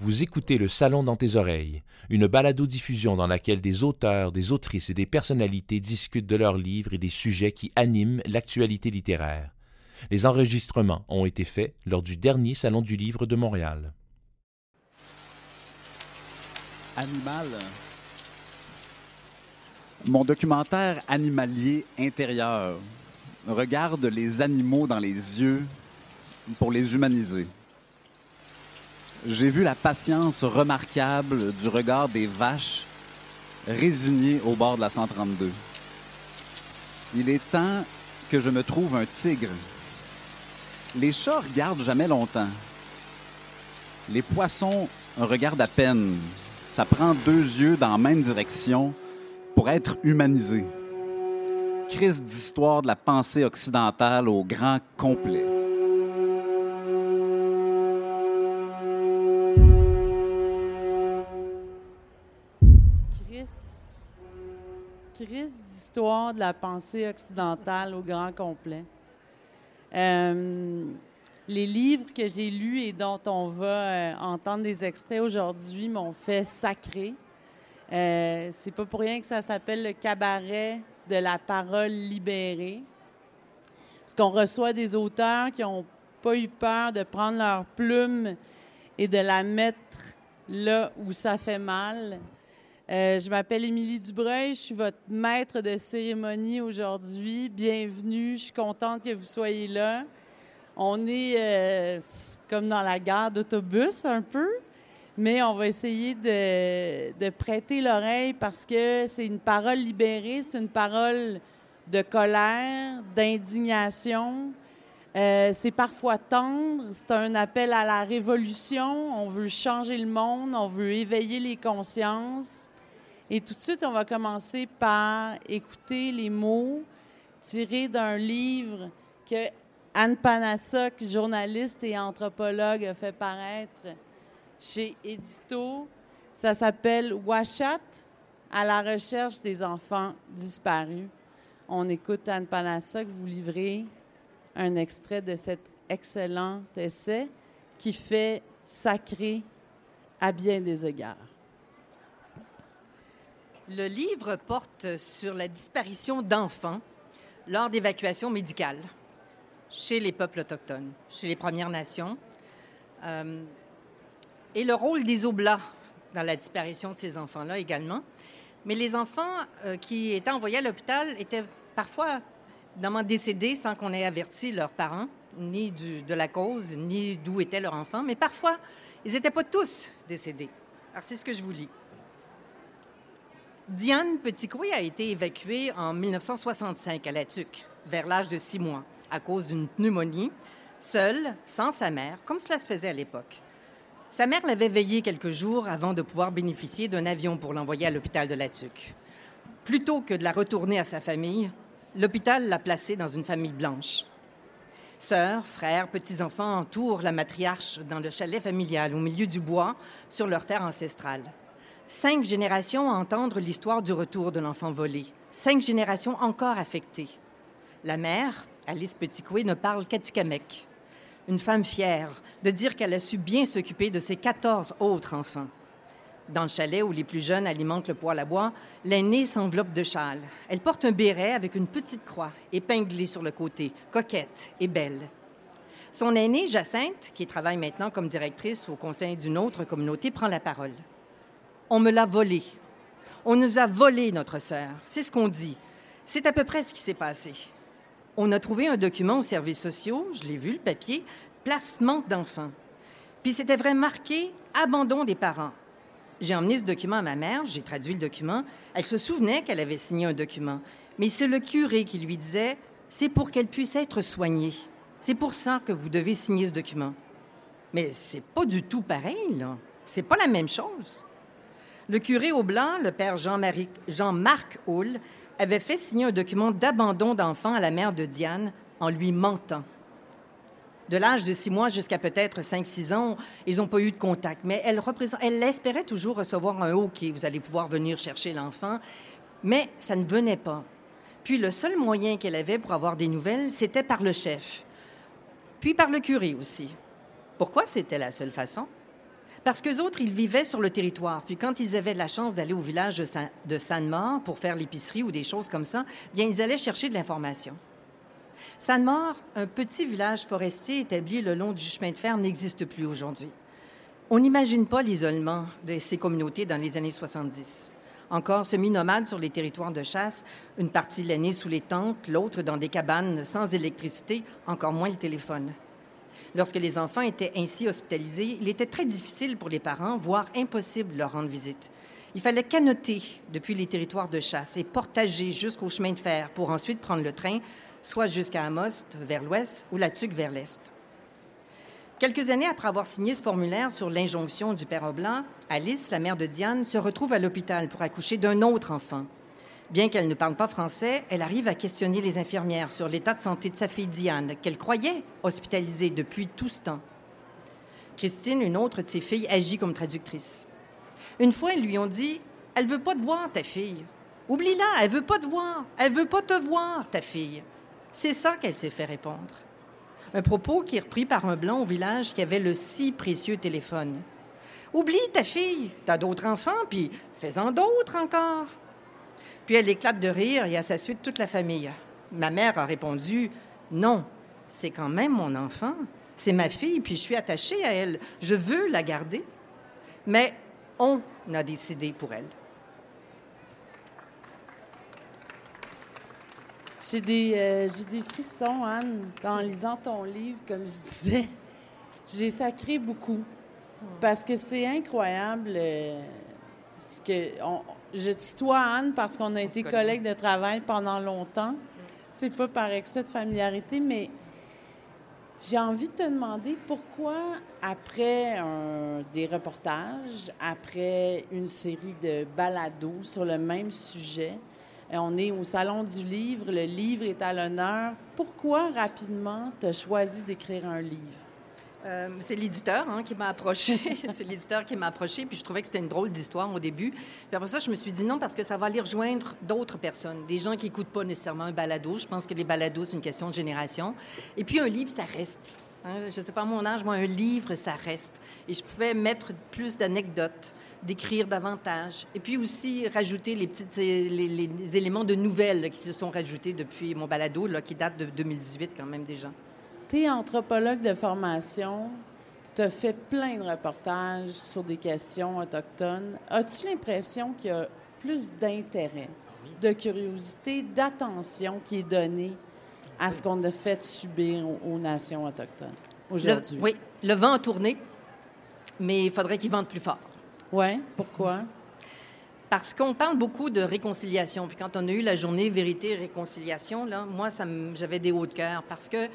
Vous écoutez Le Salon dans tes oreilles, une balado-diffusion dans laquelle des auteurs, des autrices et des personnalités discutent de leurs livres et des sujets qui animent l'actualité littéraire. Les enregistrements ont été faits lors du dernier Salon du Livre de Montréal. Animal. Mon documentaire animalier intérieur regarde les animaux dans les yeux pour les humaniser j'ai vu la patience remarquable du regard des vaches résignées au bord de la 132. Il est temps que je me trouve un tigre. Les chats regardent jamais longtemps. Les poissons regardent à peine. Ça prend deux yeux dans la même direction pour être humanisé. Crise d'histoire de la pensée occidentale au grand complet. Crise d'histoire de la pensée occidentale au grand complet. Euh, les livres que j'ai lus et dont on va euh, entendre des extraits aujourd'hui m'ont fait sacré. Euh, c'est pas pour rien que ça s'appelle le cabaret de la parole libérée. Parce qu'on reçoit des auteurs qui n'ont pas eu peur de prendre leur plume et de la mettre là où ça fait mal euh, je m'appelle Émilie Dubreuil, je suis votre maître de cérémonie aujourd'hui. Bienvenue, je suis contente que vous soyez là. On est euh, comme dans la gare d'autobus un peu, mais on va essayer de, prêter l'oreille parce que c'est une parole libérée, c'est une parole de colère, d'indignation. Euh, c'est parfois tendre, c'est un appel à la révolution. On veut changer le monde, on veut éveiller les consciences. Et tout de suite, on va commencer par écouter les mots tirés d'un livre que Anne Panassoc, journaliste et anthropologue, a fait paraître chez Édito. Ça s'appelle Washat à la recherche des enfants disparus. On écoute Anne Panassoc vous livrer un extrait de cet excellent essai qui fait sacré à bien des égards. Le livre porte sur la disparition d'enfants lors d'évacuations médicales chez les peuples autochtones, chez les Premières Nations, euh, et le rôle des Oblats dans la disparition de ces enfants-là également. Mais les enfants euh, qui étaient envoyés à l'hôpital étaient parfois évidemment décédés sans qu'on ait averti leurs parents, ni de la cause, ni d'où était leur enfant, mais parfois, ils n'étaient pas tous décédés. Alors, c'est ce que je vous lis. Diane Petitcoué a été évacuée en 1965 à La Tuque, vers l'âge de six mois, à cause d'une pneumonie, seule, sans sa mère, comme cela se faisait à l'époque. Sa mère l'avait veillée quelques jours avant de pouvoir bénéficier d'un avion pour l'envoyer à l'hôpital de La Tuque. Plutôt que de la retourner à sa famille, l'hôpital l'a placée dans une famille blanche. Sœurs, frères, petits-enfants entourent la matriarche dans le chalet familial au milieu du bois sur leur terre ancestrale. Cinq générations à entendre l'histoire du retour de l'enfant volé. Cinq générations encore affectées. La mère, Alice Petitcoué, ne parle qu'Atikamek. Une femme fière de dire qu'elle a su bien s'occuper de ses 14 autres enfants. Dans le chalet où les plus jeunes alimentent le poêle à bois, l'aînée s'enveloppe de châle. Elle porte un béret avec une petite croix épinglée sur le côté, coquette et belle. Son aînée, Jacinthe, qui travaille maintenant comme directrice au conseil d'une autre communauté, prend la parole. On me l'a volé. On nous a volé notre sœur. C'est ce qu'on dit. C'est à peu près ce qui s'est passé. On a trouvé un document aux services sociaux, je l'ai vu, le papier, placement d'enfants. Puis c'était vraiment marqué abandon des parents. J'ai emmené ce document à ma mère, j'ai traduit le document. Elle se souvenait qu'elle avait signé un document, mais c'est le curé qui lui disait c'est pour qu'elle puisse être soignée. C'est pour ça que vous devez signer ce document. Mais c'est pas du tout pareil, là. C'est pas la même chose. Le curé au blanc, le père Jean-Marc Hull, avait fait signer un document d'abandon d'enfant à la mère de Diane en lui mentant. De l'âge de six mois jusqu'à peut-être cinq, six ans, ils n'ont pas eu de contact, mais elle, elle espérait toujours recevoir un OK, vous allez pouvoir venir chercher l'enfant, mais ça ne venait pas. Puis le seul moyen qu'elle avait pour avoir des nouvelles, c'était par le chef, puis par le curé aussi. Pourquoi c'était la seule façon? Parce qu'eux autres, ils vivaient sur le territoire. Puis quand ils avaient la chance d'aller au village de, Sanmore pour faire l'épicerie ou des choses comme ça, bien, ils allaient chercher de l'information. Sanmore, un petit village forestier établi le long du chemin de fer, n'existe plus aujourd'hui. On n'imagine pas l'isolement de ces communautés dans les années 70. Encore semi-nomades sur les territoires de chasse, une partie l'année sous les tentes, l'autre dans des cabanes sans électricité, encore moins le téléphone. Lorsque les enfants étaient ainsi hospitalisés, il était très difficile pour les parents, voire impossible de leur rendre visite. Il fallait canoter depuis les territoires de chasse et portager jusqu'au chemin de fer pour ensuite prendre le train, soit jusqu'à Amos, vers l'ouest, ou la Tuque vers l'est. Quelques années après avoir signé ce formulaire sur l'injonction du père Oblat, Alice, la mère de Diane, se retrouve à l'hôpital pour accoucher d'un autre enfant. Bien qu'elle ne parle pas français, elle arrive à questionner les infirmières sur l'état de santé de sa fille Diane, qu'elle croyait hospitalisée depuis tout ce temps. Christine, une autre de ses filles, agit comme traductrice. Une fois, ils lui ont dit Elle veut pas te voir, ta fille. Oublie-la, elle veut pas te voir. Elle veut pas te voir, ta fille. C'est ça qu'elle s'est fait répondre. Un propos qui est repris par un blanc au village qui avait le si précieux téléphone. Oublie ta fille, t'as d'autres enfants, puis fais-en d'autres encore. Puis elle éclate de rire et à sa suite toute la famille. Ma mère a répondu Non, c'est quand même mon enfant. C'est ma fille, puis je suis attachée à elle. Je veux la garder. Mais on a décidé pour elle. J'ai des, euh, des frissons, Anne, en lisant ton livre, comme je disais. J'ai sacré beaucoup. Parce que c'est incroyable euh, ce que. Je tutoie Anne parce qu'on a été collègues de travail pendant longtemps. C'est pas par excès de familiarité, mais j'ai envie de te demander pourquoi, après un- des reportages, après une série de balados sur le même sujet, euh, on est au Salon du Livre, le livre est à l'honneur. Pourquoi rapidement tu as choisi d'écrire un livre? Euh, c'est l'éditeur hein, qui m'a approché. c'est l'éditeur qui m'a approché. Puis je trouvais que c'était une drôle d'histoire au début. Puis après ça, je me suis dit non parce que ça va aller rejoindre d'autres personnes, des gens qui n'écoutent pas nécessairement un balado. Je pense que les balados, c'est une question de génération. Et puis un livre, ça reste. Hein, je ne sais pas mon âge, moi, un livre, ça reste. Et je pouvais mettre plus d'anecdotes, d'écrire davantage. Et puis aussi rajouter les petits les, éléments de nouvelles qui se sont rajoutés depuis mon balado, là, qui date de 2018 quand même déjà. Tu es anthropologue de formation, tu as fait plein de reportages sur des questions autochtones. As-tu l'impression qu'il y a plus d'intérêt, de curiosité, d'attention qui est donnée à ce qu'on a fait subir aux, aux nations autochtones aujourd'hui? Le- oui, le vent a tourné, mais il faudrait qu'il vente plus fort. Ouais, pourquoi? Parce qu'on parle beaucoup de réconciliation. Puis quand on a eu la journée vérité et réconciliation, là, moi, j'avais des hauts de cœur parce que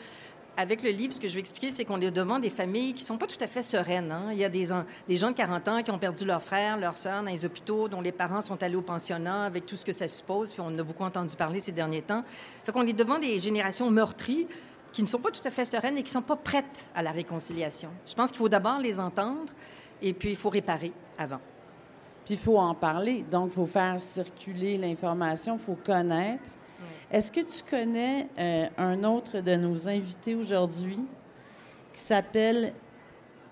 avec le livre, ce que je vais expliquer, c'est qu'on est devant des familles qui sont pas tout à fait sereines. hein. Il y a des, en- des gens de 40 ans qui ont perdu leurs frères, leurs sœurs dans les hôpitaux, dont les parents sont allés au pensionnat avec tout ce que ça suppose. Puis on a beaucoup entendu parler ces derniers temps. Fait qu'on est devant des générations meurtries qui ne sont pas tout à fait sereines et qui sont pas prêtes à la réconciliation. Je pense qu'il faut d'abord les entendre et puis il faut réparer avant. Puis il faut en parler. Donc, il faut faire circuler l'information, il faut connaître. Est-ce que tu connais euh, un autre de nos invités aujourd'hui qui s'appelle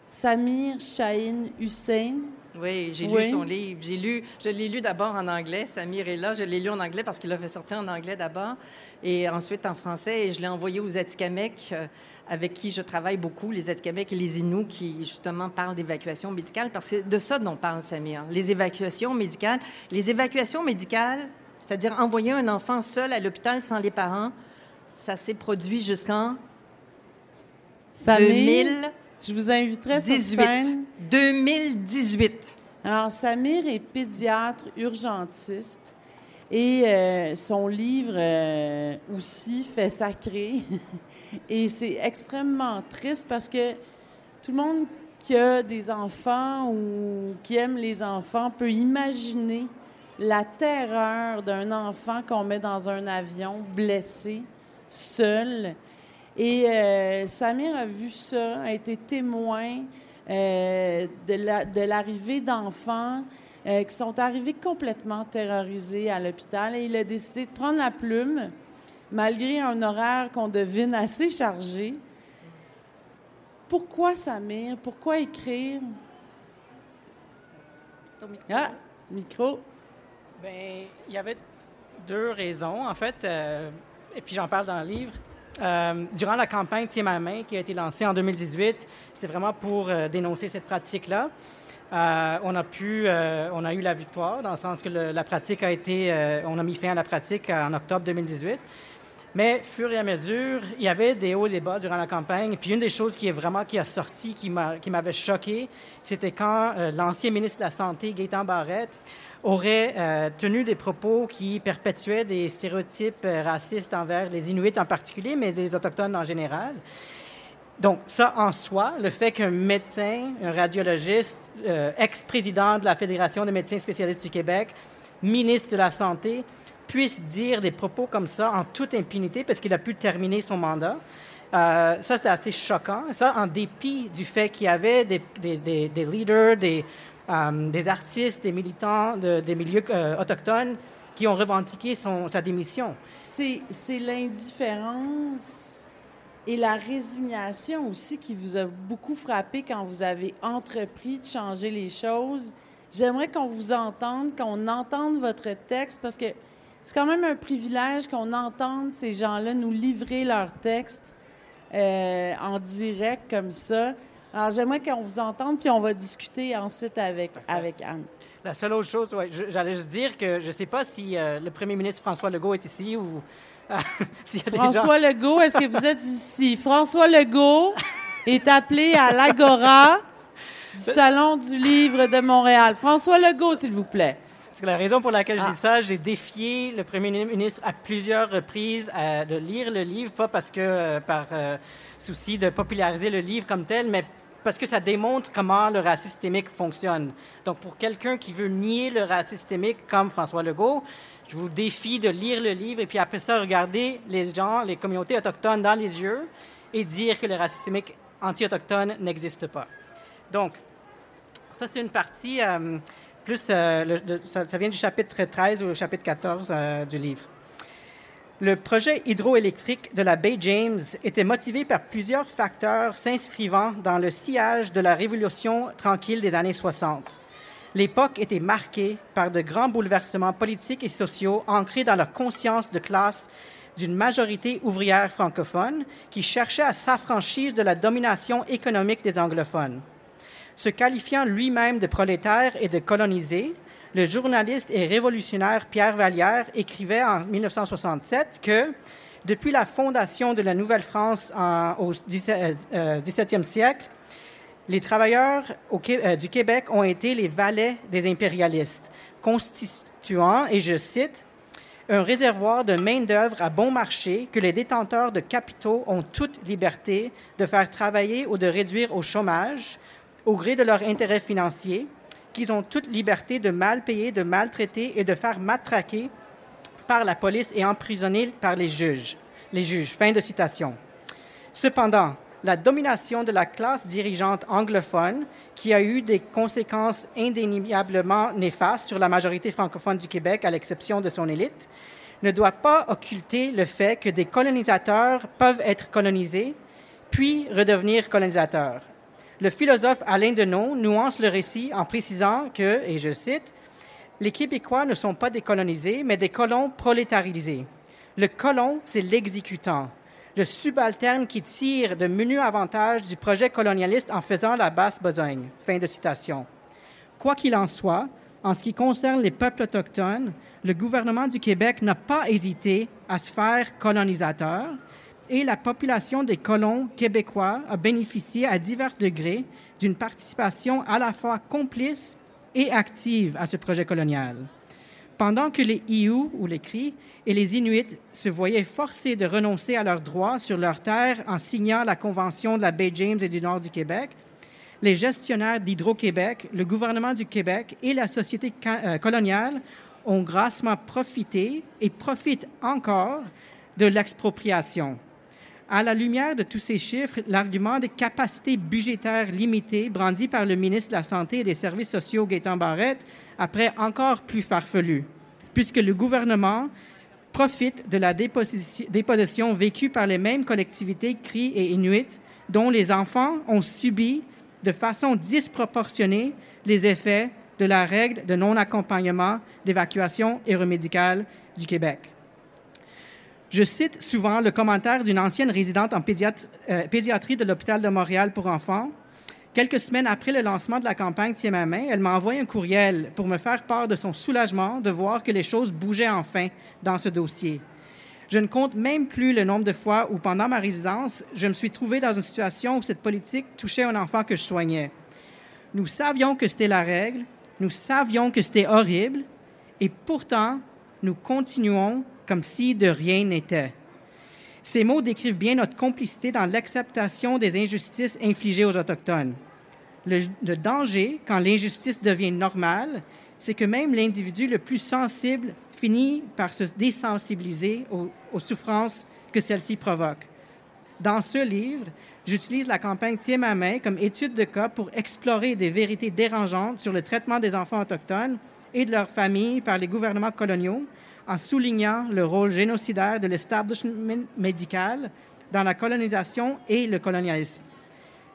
Samir Shahin Hussein? Oui, j'ai Oui. lu son livre. J'ai lu, je l'ai lu d'abord en anglais. Samir est là. Je l'ai lu en anglais parce qu'il l'a fait sortir en anglais d'abord et ensuite en français. Et je l'ai envoyé aux Atikamekw, euh, avec qui je travaille beaucoup, les Atikamekw et les Inuits, qui justement parlent d'évacuation médicale parce que c'est de ça dont parle Samir. Les évacuations médicales. Les évacuations médicales, c'est-à-dire envoyer un enfant seul à l'hôpital sans les parents, ça s'est produit jusqu'en Samir, 2018. je vous inviterai sur scène. 2018. Alors, Samir est pédiatre urgentiste et euh, son livre euh, aussi fait sacré. et c'est extrêmement triste parce que tout le monde qui a des enfants ou qui aime les enfants peut imaginer la terreur d'un enfant qu'on met dans un avion blessé, seul. Et euh, Samir a vu ça, a été témoin euh, de la- de l'arrivée d'enfants euh, qui sont arrivés complètement terrorisés à l'hôpital et il a décidé de prendre la plume, malgré un horaire qu'on devine assez chargé. Pourquoi Samir? Pourquoi écrire? Ton micro. Ah, micro. Bien, il y avait deux raisons, en fait, euh, et puis j'en parle dans le livre. Euh, durant la campagne Tiens ma main, qui a été lancée en 2018, c'est vraiment pour euh, dénoncer cette pratique-là. on a pu, on a eu la victoire dans le sens que la pratique a été, on a mis fin à la pratique en octobre 2018. Mais, fur et à mesure, il y avait des hauts et des bas durant la campagne. Puis une des choses qui est vraiment qui a sorti, qui m'avait choqué, c'était quand l'ancien ministre de la Santé, Gaétan Barrette, aurait euh, tenu des propos qui perpétuaient des stéréotypes euh, racistes envers les Inuits en particulier, mais les Autochtones en général. Donc, ça en soi, le fait qu'un médecin, un radiologiste, euh, ex-président de la Fédération des médecins spécialistes du Québec, ministre de la Santé, puisse dire des propos comme ça en toute impunité parce qu'il a pu terminer son mandat. ça, c'était assez choquant. Ça, en dépit du fait qu'il y avait des, leaders, des, des artistes, des militants des milieux euh, autochtones qui ont revendiqué sa démission. C'est l'indifférence et la résignation aussi qui vous a beaucoup frappé quand vous avez entrepris de changer les choses. J'aimerais qu'on vous entende, qu'on entende votre texte, parce que c'est quand même un privilège qu'on entende ces gens-là nous livrer leur texte euh, en direct comme ça. Alors, j'aimerais qu'on vous entende, puis on va discuter ensuite avec, avec Anne. La seule autre chose, ouais, j'allais juste dire que je ne sais pas si euh, le premier ministre François Legault est ici ou s'il y a François des gens... Legault, est-ce que vous êtes ici? François Legault est appelé à l'Agora du Salon du Livre de Montréal. François Legault, s'il vous plaît. la raison pour laquelle je dis ah. ça, j'ai défié le premier ministre à plusieurs reprises euh, de lire le livre, pas parce que euh, par souci de populariser le livre comme tel, mais parce que ça démontre comment le racisme systémique fonctionne. Donc, pour quelqu'un qui veut nier le racisme systémique comme François Legault, je vous défie de lire le livre et puis après ça, regarder les gens, les communautés autochtones dans les yeux et dire que le racisme systémique anti-autochtone n'existe pas. Donc, ça, c'est une partie euh, plus, euh, ça, vient du chapitre 13 ou chapitre 14 euh, du livre. Le projet hydroélectrique de la baie James était motivé par plusieurs facteurs s'inscrivant dans le sillage de la révolution tranquille des années 60. L'époque était marquée par de grands bouleversements politiques et sociaux ancrés dans la conscience de classe d'une majorité ouvrière francophone qui cherchait à s'affranchir de la domination économique des anglophones. Se qualifiant lui-même de prolétaire et de colonisé, le journaliste et révolutionnaire Pierre Vallière écrivait en 1967 que depuis la fondation de la Nouvelle-France au XVIIe euh, siècle, les travailleurs euh, du Québec ont été les valets des impérialistes, constituant, et je cite, un réservoir de main-d'œuvre à bon marché que les détenteurs de capitaux ont toute liberté de faire travailler ou de réduire au chômage au gré de leurs intérêts financiers, qu'ils ont toute liberté de mal payer, de maltraiter et de faire matraquer par la police et emprisonner par les juges. Fin de citation. Cependant, la domination de la classe dirigeante anglophone, qui a eu des conséquences indéniablement néfastes sur la majorité francophone du Québec, à l'exception de son élite, ne doit pas occulter le fait que des colonisateurs peuvent être colonisés, puis redevenir colonisateurs le philosophe Alain Deneau nuance le récit en précisant que, et je cite, Les Québécois ne sont pas des colonisés, mais des colons prolétarisés. Le colon, c'est l'exécutant, le subalterne qui tire de menus avantages du projet colonialiste en faisant la basse besogne. Fin de citation. Quoi qu'il en soit, en ce qui concerne les peuples autochtones, le gouvernement du Québec n'a pas hésité à se faire colonisateur et la population des colons québécois a bénéficié à divers degrés d'une participation à la fois complice et active à ce projet colonial. Pendant que les Iou, ou les Cris, et les Inuits se voyaient forcés de renoncer à leurs droits sur leurs terres en signant la Convention de la baie James et du Nord du Québec, les gestionnaires d'Hydro-Québec, le gouvernement du Québec et la société euh, coloniale ont grassement profité et profitent encore de l'expropriation. À la lumière de tous ces chiffres, l'argument des capacités budgétaires limitées brandi par le ministre de la Santé et des Services sociaux, Gaétan Barrette, après encore plus farfelu, puisque le gouvernement profite de la déposition vécue par les mêmes collectivités Cri et Inuit, dont les enfants ont subi de façon disproportionnée les effets de la règle de non-accompagnement d'évacuation aéromédicale du Québec. Je cite souvent le commentaire d'une ancienne résidente en euh, pédiatrie de l'hôpital de Montréal pour enfants. Quelques semaines après le lancement de la campagne Tiens ma main, elle m'a envoyé un courriel pour me faire part de son soulagement de voir que les choses bougeaient enfin dans ce dossier. Je ne compte même plus le nombre de fois où, pendant ma résidence, je me suis trouvé dans une situation où cette politique touchait un enfant que je soignais. Nous savions que c'était la règle, nous savions que c'était horrible, et pourtant, nous continuons comme si de rien n'était. Ces mots décrivent bien notre complicité dans l'acceptation des injustices infligées aux Autochtones. Le, danger, quand l'injustice devient normale, c'est que même l'individu le plus sensible finit par se désensibiliser aux, souffrances que celle-ci provoque. Dans ce livre, j'utilise la campagne Tiens ma main comme étude de cas pour explorer des vérités dérangeantes sur le traitement des enfants autochtones et de leurs familles par les gouvernements coloniaux, en soulignant le rôle génocidaire de l'establishment médical dans la colonisation et le colonialisme.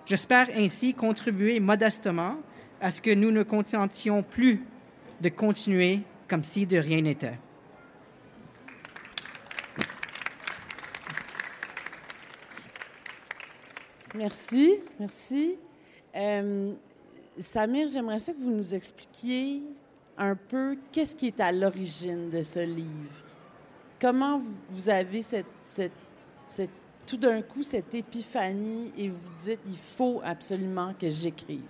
J'espère ainsi contribuer modestement à ce que nous ne contentions plus de continuer comme si de rien n'était. Merci, merci. Euh, Samir, j'aimerais que vous nous expliquiez un peu qu'est-ce qui est à l'origine de ce livre? Comment vous, avez tout d'un coup cette épiphanie et vous dites il faut absolument que j'écrive?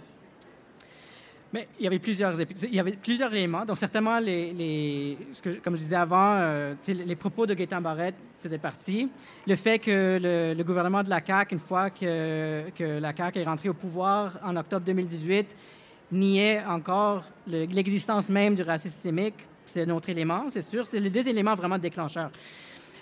Mais il y avait plusieurs, éléments. Donc, certainement, comme je disais avant, euh, les propos de Gaétan Barrette faisaient partie. Le fait que le, gouvernement de la CAQ, une fois que, que la CAQ est rentrée au pouvoir en octobre 2018, niait encore l'existence même du racisme systémique. C'est un autre élément, c'est sûr. C'est les deux éléments vraiment déclencheurs.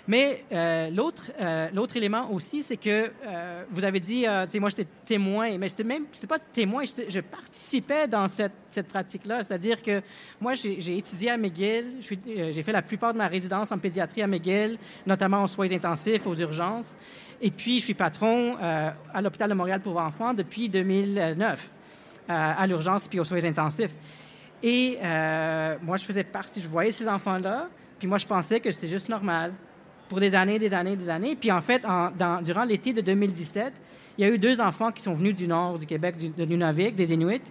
Mais euh, l'autre, euh, l'autre élément aussi, c'est que euh, vous avez dit, moi j'étais témoin, mais je même, j'étais pas témoin, je participais dans cette, cette pratique-là. C'est-à-dire que moi, j'ai, étudié à McGill, j'ai fait la plupart de ma résidence en pédiatrie à McGill, notamment en soins intensifs, aux urgences. Et puis, je suis patron à l'hôpital de Montréal pour enfants depuis 2009. Euh, à l'urgence puis aux soins intensifs. Et euh, moi, je faisais partie, je voyais ces enfants-là, puis moi, je pensais que c'était juste normal pour des années, des années, des années. Puis en fait, durant l'été de 2017, il y a eu deux enfants qui sont venus du nord du Québec, de Nunavik, des Inuits,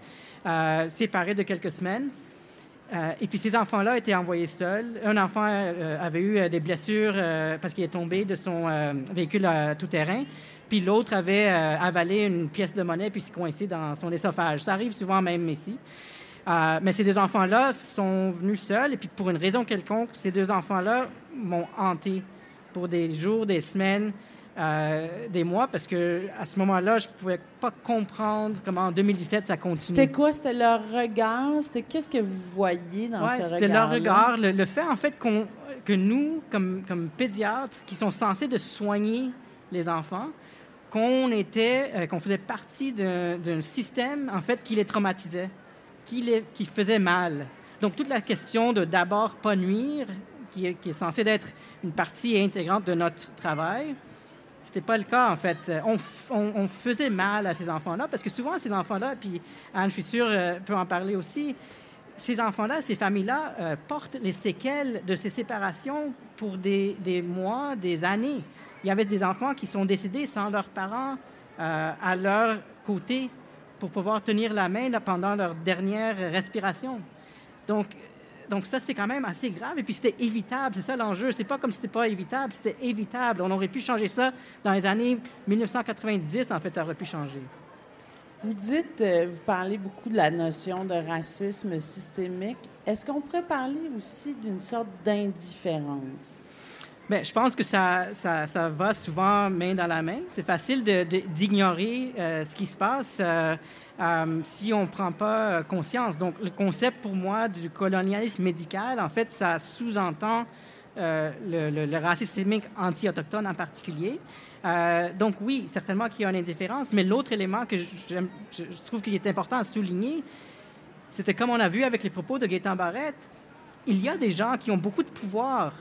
euh, séparés de quelques semaines. et puis ces enfants-là étaient envoyés seuls. Un enfant avait eu des blessures parce qu'il est tombé de son véhicule tout-terrain puis l'autre avait euh, avalé une pièce de monnaie puis s'est coincé dans son œsophage. Ça arrive souvent même ici. Euh, mais ces deux enfants-là sont venus seuls et puis pour une raison quelconque, ces deux enfants-là m'ont hanté pour des jours, des semaines, euh, des mois, parce que à ce moment-là, je pouvais pas comprendre comment en 2017 ça continue. C'était quoi? C'était leur regard? C'était qu'est-ce que vous voyez dans ce regard C'était leur regard. Le, fait, en fait, que nous, comme, comme pédiatres, qui sont censés de soigner les enfants, qu'on était, euh, qu'on faisait partie d'un système, en fait, qui les traumatisait, qui, les, qui faisait mal. Donc, toute la question de d'abord pas nuire, qui est, censée être une partie intégrante de notre travail, c'était pas le cas, en fait. On, faisait mal à ces enfants-là, parce que souvent, ces enfants-là, puis Anne, je suis sûre, euh, peut en parler aussi, ces enfants-là, ces familles-là euh, portent les séquelles de ces séparations pour des mois, des années il y avait des enfants qui sont décédés sans leurs parents euh, à leur côté pour pouvoir tenir la main pendant leur dernière respiration. Donc, donc ça, c'est quand même assez grave. Et puis, c'était évitable. C'est ça l'enjeu. C'est pas comme si c'était pas évitable. C'était évitable. On aurait pu changer ça dans les années 1990. En fait, ça aurait pu changer. Vous dites, euh, vous parlez beaucoup de la notion de racisme systémique. Est-ce qu'on pourrait parler aussi d'une sorte d'indifférence? Bien, je pense que ça, ça, ça, va souvent main dans la main. C'est facile d'ignorer euh, ce qui se passe euh, euh, si on ne prend pas conscience. Donc, le concept pour moi du colonialisme médical, en fait, ça sous-entend le, le, racisme systémique anti-autochtone en particulier. donc, oui, certainement qu'il y a une indifférence, mais l'autre élément que je, je trouve qu'il est important à souligner, c'était comme on a vu avec les propos de Gaétan Barrette, il y a des gens qui ont beaucoup de pouvoir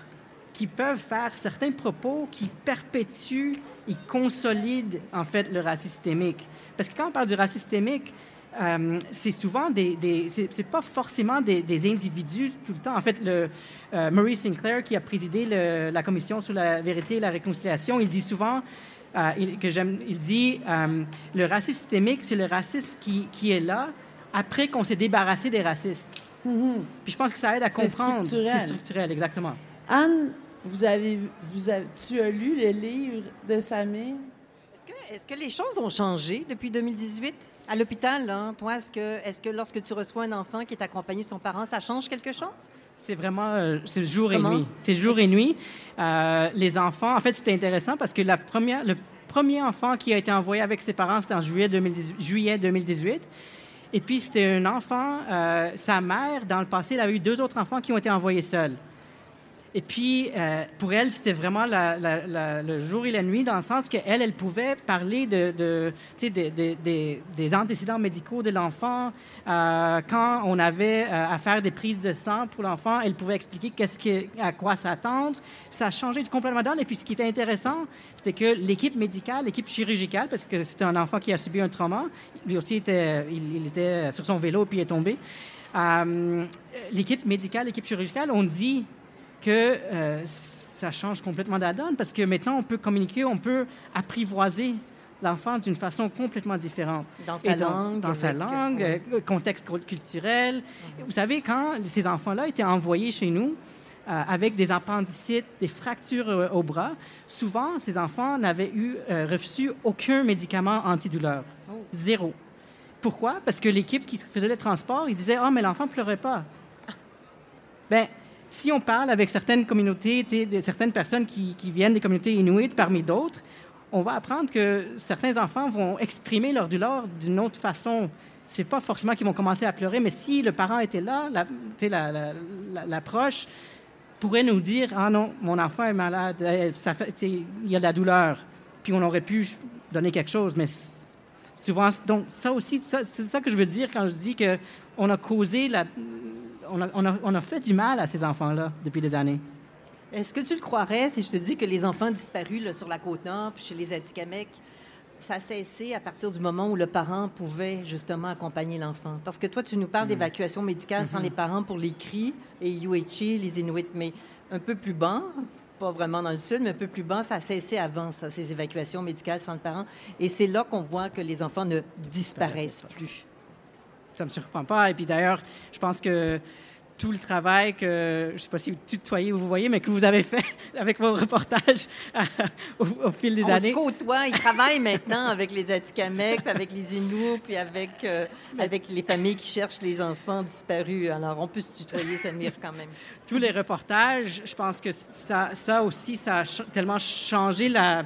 qui peuvent faire certains propos qui perpétuent et consolident en fait le racisme systémique. Parce que quand on parle du racisme systémique, euh, c'est souvent des, des c'est pas forcément des, des, individus tout le temps. En fait, le, euh, Maurice Sinclair, qui a présidé le, la commission sur la vérité et la réconciliation, il dit souvent euh, il, que j'aime, il dit euh, le racisme systémique, c'est le racisme qui, qui est là après qu'on s'est débarrassé des racistes. Mhm. Puis je pense que ça aide à comprendre. structurel. C'est structurel, exactement. Anne, vous avez, vous avez- tu as lu le livre de Samir? Est-ce que, est-ce que les choses ont changé depuis 2018 à l'hôpital? Là, toi, est-ce que, est-ce que lorsque tu reçois un enfant qui est accompagné de son parent, ça change quelque chose? C'est vraiment euh, c'est jour Comment? et nuit. C'est jour et nuit. Euh, les enfants, en fait, c'était intéressant parce que la première, le premier enfant qui a été envoyé avec ses parents, c'était en juillet 2018. Juillet 2018. Et puis, c'était un enfant, euh, sa mère, dans le passé, elle a eu deux autres enfants qui ont été envoyés seuls. Et puis, euh, pour elle, c'était vraiment le jour et la nuit, dans le sens qu'elle, elle pouvait parler des- antécédents médicaux de l'enfant. Euh, quand on avait euh, à faire des prises de sang pour l'enfant, elle pouvait expliquer à quoi s'attendre. Ça a changé complètement donne. Et puis, ce qui était intéressant, c'était que l'équipe médicale, l'équipe chirurgicale, parce que c'était un enfant qui a subi un trauma, lui aussi, était, il, était sur son vélo puis est tombé. L'équipe médicale, l'équipe chirurgicale, on dit que euh, ça change complètement la donne parce que maintenant, on peut communiquer, on peut apprivoiser l'enfant d'une façon complètement différente. Dans sa Et donc, langue? Dans sa langue, euh, contexte culturel. Vous savez, quand ces enfants-là étaient envoyés chez nous euh, avec des appendicites, des fractures euh, au bras, souvent, ces enfants n'avaient eu reçu aucun médicament antidouleur. Oh. Zéro. Pourquoi? Parce que l'équipe qui faisait le transport, ils disaient, « Ah, mais l'enfant ne pleurait pas. » Ben, si on parle avec certaines communautés, de certaines personnes qui, viennent des communautés inuites parmi d'autres, on va apprendre que certains enfants vont exprimer leur douleur d'une autre façon. C'est pas forcément qu'ils vont commencer à pleurer, mais si le parent était là, la- tu sais, la- la- la- l'approche pourrait nous dire ah non, mon enfant est malade, euh, il y a de la douleur, puis on aurait pu donner quelque chose, mais souvent, donc ça aussi, ça- c'est ça que je veux dire quand je dis que on a causé la, on a, on a- on a fait du mal à ces enfants-là depuis des années. Est-ce que tu le croirais si je te dis que les enfants disparus là, sur la côte nord, puis chez les Atikamekw, ça a cessé à partir du moment où le parent pouvait justement accompagner l'enfant? Parce que toi, tu nous parles d'évacuation médicale sans les parents pour les cris et Yuechi, les Inuits, mais un peu plus bas, pas vraiment dans le sud, mais un peu plus bas, ça a cessé avant, ça, ces évacuations médicales sans le parent. Et c'est là qu'on voit que les enfants ne disparaissent plus. Ça me surprend pas. Et puis d'ailleurs, je pense que tout le travail que, je sais pas si vous tutoyez ou vous voyez, mais que vous avez fait avec vos reportages au, au fil des On se années. côtoie. Ils travaillent maintenant avec les Atikamekw, puis avec les Inuits, puis avec, euh, avec les familles qui cherchent les enfants disparus. Alors, on peut se tutoyer, Samir, quand même. tous les reportages, je pense que ça, ça aussi, ça a ch- tellement changé la...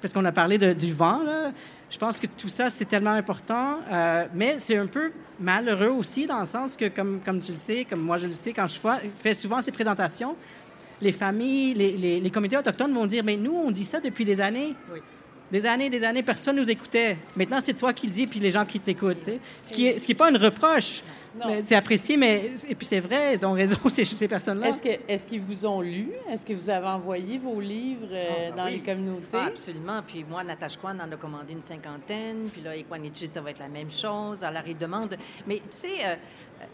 Parce qu'on a parlé de- du vent, là. Je pense que tout ça, c'est tellement important. euh, mais c'est un peu malheureux aussi, dans le sens que, comme, comme tu le sais, comme moi je le sais, quand je fais, souvent ces présentations, les familles, les, les, les communautés autochtones vont dire, mais nous, on dit ça depuis des années. Oui. Des années, des années, personne nous écoutait. Maintenant, c'est toi qui le dis, puis les gens qui t'écoutent. Ce qui n'est pas une reproche. C'est apprécié, mais... Et puis c'est vrai, ils ont raison, ces, ces personnes-là. Est-ce que est-ce qu'ils vous ont lu? Est-ce que vous avez envoyé vos livres euh, Ah, ben dans oui. les communautés? Ah, absolument. Puis moi, Natasha Kwan en a commandé une cinquantaine. Puis là, Equanichi, ça va être la même chose. Alors, ils demandent. Mais tu sais, euh,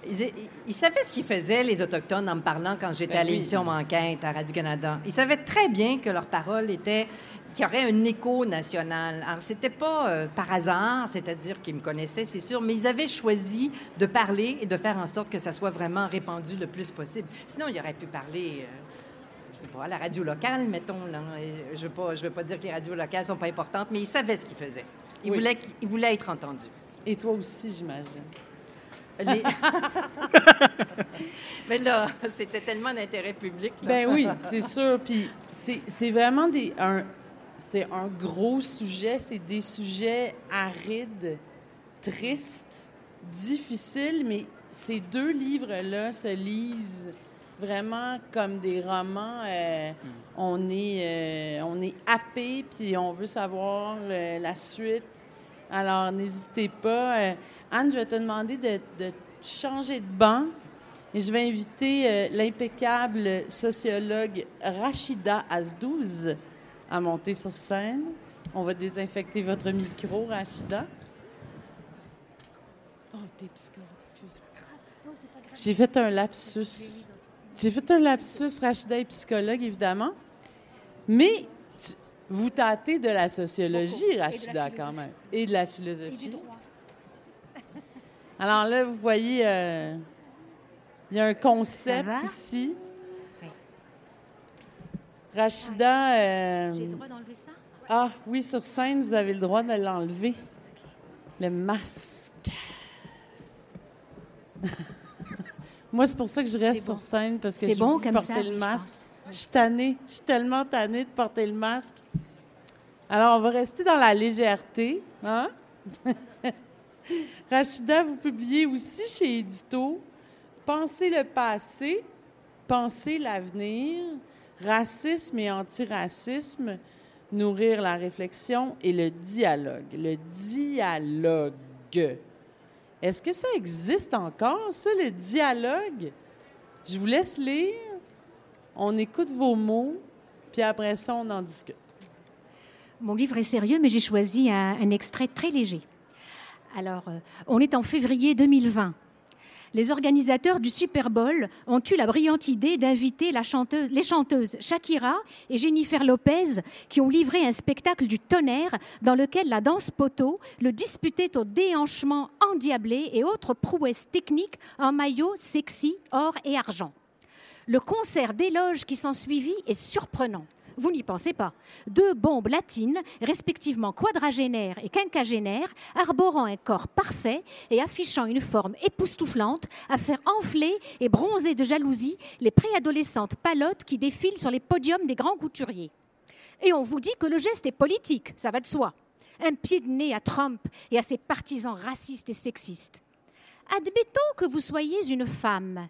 ils, ils savaient ce qu'ils faisaient, les Autochtones, en me parlant quand j'étais Ben à oui. l'émission Enquête à Radio-Canada. Ils savaient très bien que leurs paroles étaient qu'il y aurait un écho national. Alors, c'était pas euh, par hasard, c'est-à-dire qu'ils me connaissaient, c'est sûr, mais ils avaient choisi de parler et de faire en sorte que ça soit vraiment répandu le plus possible. Sinon, ils auraient pu parler... euh, je sais pas, à la radio locale, mettons. Là. Et Je ne veux, pas- je veux pas dire que les radios locales sont pas importantes, mais ils savaient ce qu'ils faisaient. Ils, Oui. voulaient, qu'ils- ils voulaient être entendus. Et toi aussi, j'imagine. Les- mais là, c'était tellement d'intérêt public. là. Ben oui, c'est sûr. Puis c'est c'est vraiment des, un, c'est un gros sujet. C'est des sujets arides, tristes, difficiles, mais ces deux livres-là se lisent vraiment comme des romans. euh, On est, euh, on est happé, puis on veut savoir euh, la suite. Alors, n'hésitez pas. Anne, je vais te demander de, de changer de banc. Et je vais inviter l'impeccable sociologue Rachida Azdouz à monter sur scène. On va désinfecter votre micro, Rachida. été psychologue, excuse-moi. J'ai fait un lapsus. J'ai fait un lapsus, Rachida est psychologue, évidemment. Mais vous tâtez de la sociologie, Rachida, quand même, et de la philosophie. Et du droit. Alors là, vous voyez, euh, il y a un concept ici. Rachida. Euh, J'ai le droit d'enlever ça? Ah oui, sur scène, vous avez le droit de l'enlever. Le masque. Moi, c'est pour ça que je reste sur scène parce que je bon comme porter le masque. Je suis tannée. Je suis tellement tannée de porter le masque. Alors, on va rester dans la légèreté. Hein? Rachida, vous publiez aussi chez Édito Penser le passé, penser l'avenir, racisme et antiracisme, nourrir la réflexion et le dialogue. Le dialogue. Est-ce que ça existe encore, ça, le dialogue? Je vous laisse lire. On écoute vos mots, puis après ça, on en discute. Mon livre est sérieux, mais j'ai choisi un, extrait très léger. Alors, euh, on est en février 2020 les organisateurs du Super Bowl ont eu la brillante idée d'inviter les chanteuses Shakira et Jennifer Lopez, qui ont livré un spectacle du tonnerre dans lequel la danse poteau le disputait au déhanchement endiablé et autres prouesses techniques en maillot sexy, or et argent. Le concert d'éloges qui s'en suivit est surprenant. Vous n'y pensez pas. Deux bombes latines, respectivement quadragénaires et quinquagénaires, arborant un corps parfait et affichant une forme époustouflante, à faire enfler et bronzer de jalousie les préadolescentes palottes qui défilent sur les podiums des grands couturiers. Et on vous dit que le geste est politique, ça va de soi. Un pied de nez à Trump et à ses partisans racistes et sexistes. Admettons que vous soyez une femme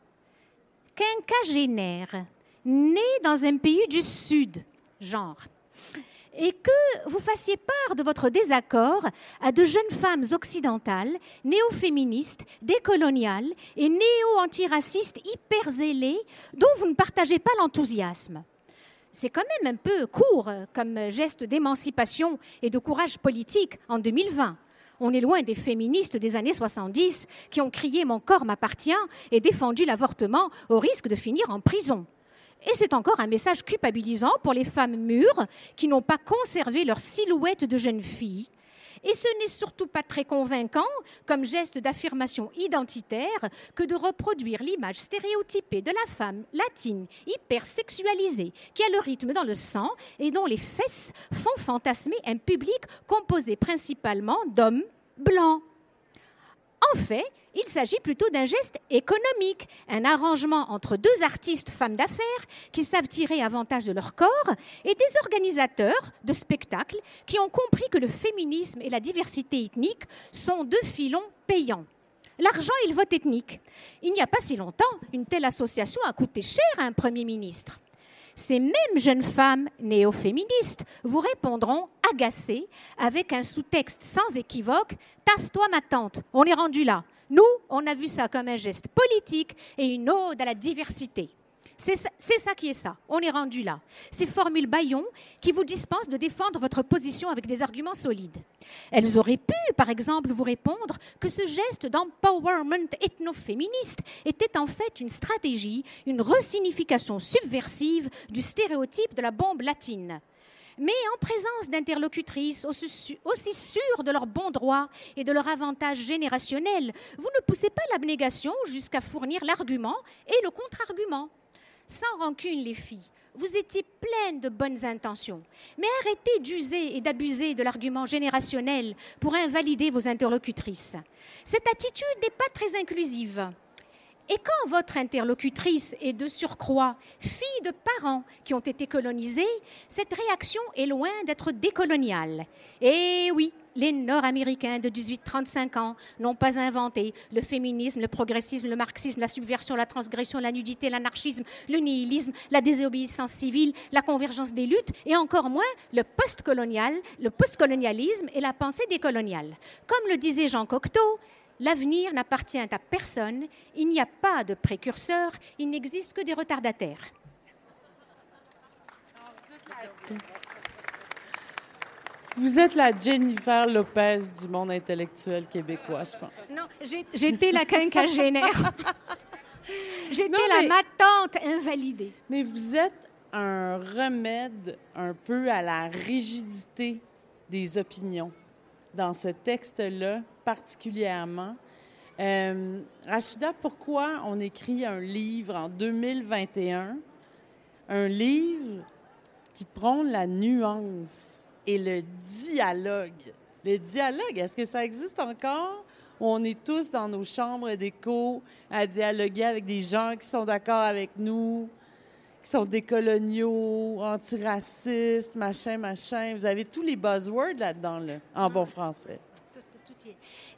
quinquagénaire, née dans un pays du Sud, genre. Et que vous fassiez part de votre désaccord à de jeunes femmes occidentales, néo-féministes, décoloniales et néo-antiracistes hyper zélées, dont vous ne partagez pas l'enthousiasme. C'est quand même un peu court comme geste d'émancipation et de courage politique en 2020. On est loin des féministes des années 70 qui ont crié Mon corps m'appartient et défendu l'avortement au risque de finir en prison. Et c'est encore un message culpabilisant pour les femmes mûres qui n'ont pas conservé leur silhouette de jeune fille. Et ce n'est surtout pas très convaincant comme geste d'affirmation identitaire que de reproduire l'image stéréotypée de la femme latine hypersexualisée qui a le rythme dans le sang et dont les fesses font fantasmer un public composé principalement d'hommes blancs. En fait, il s'agit plutôt d'un geste économique, un arrangement entre deux artistes femmes d'affaires qui savent tirer avantage de leur corps et des organisateurs de spectacles qui ont compris que le féminisme et la diversité ethnique sont deux filons payants. L'argent et le vote ethnique. Il n'y a pas si longtemps, une telle association a coûté cher à un Premier ministre. Ces mêmes jeunes femmes néo-féministes vous répondront agacées avec un sous-texte sans équivoque Tasse-toi, ma tante, on est rendu là. Nous, on a vu ça comme un geste politique et une ode à la diversité. C'est ça, qui est ça. On est rendu là. Ces formules baillons qui vous dispensent de défendre votre position avec des arguments solides. Elles auraient pu, par exemple, vous répondre que ce geste d'empowerment ethno-féministe était en fait une stratégie, une resignification subversive du stéréotype de la bombe latine mais en présence d'interlocutrices aussi, sûres de leur bon droit et de leur avantage générationnel, vous ne poussez pas l'abnégation jusqu'à fournir l'argument et le contre-argument. Sans rancune, les filles, vous étiez pleines de bonnes intentions, mais arrêtez d'user et d'abuser de l'argument générationnel pour invalider vos interlocutrices. Cette attitude n'est pas très inclusive. Et quand votre interlocutrice est de surcroît fille de parents qui ont été colonisés, cette réaction est loin d'être décoloniale. Et oui, les Nord-Américains de 18-35 ans n'ont pas inventé le féminisme, le progressisme, le marxisme, la subversion, la transgression, la nudité, l'anarchisme, le nihilisme, la désobéissance civile, la convergence des luttes et encore moins le post-colonial, le postcolonialisme et la pensée décoloniale. Comme le disait Jean Cocteau, L'avenir n'appartient à personne, il n'y a pas de précurseur, il n'existe que des retardataires. Vous êtes la Jennifer Lopez du monde intellectuel québécois, je pense. Non, j'étais la quinquagénaire. j'étais la ma tante invalidée. Mais vous êtes un remède un peu à la rigidité des opinions dans ce texte-là particulièrement. Euh, Rachida, pourquoi on écrit un livre en 2021, un livre qui prône la nuance et le dialogue? Le dialogue, est-ce que ça existe encore? On est tous dans nos chambres d'écho à dialoguer avec des gens qui sont d'accord avec nous, qui sont décoloniaux, antiracistes, machin, machin. Vous avez tous les buzzwords là-dedans, là, en bon français.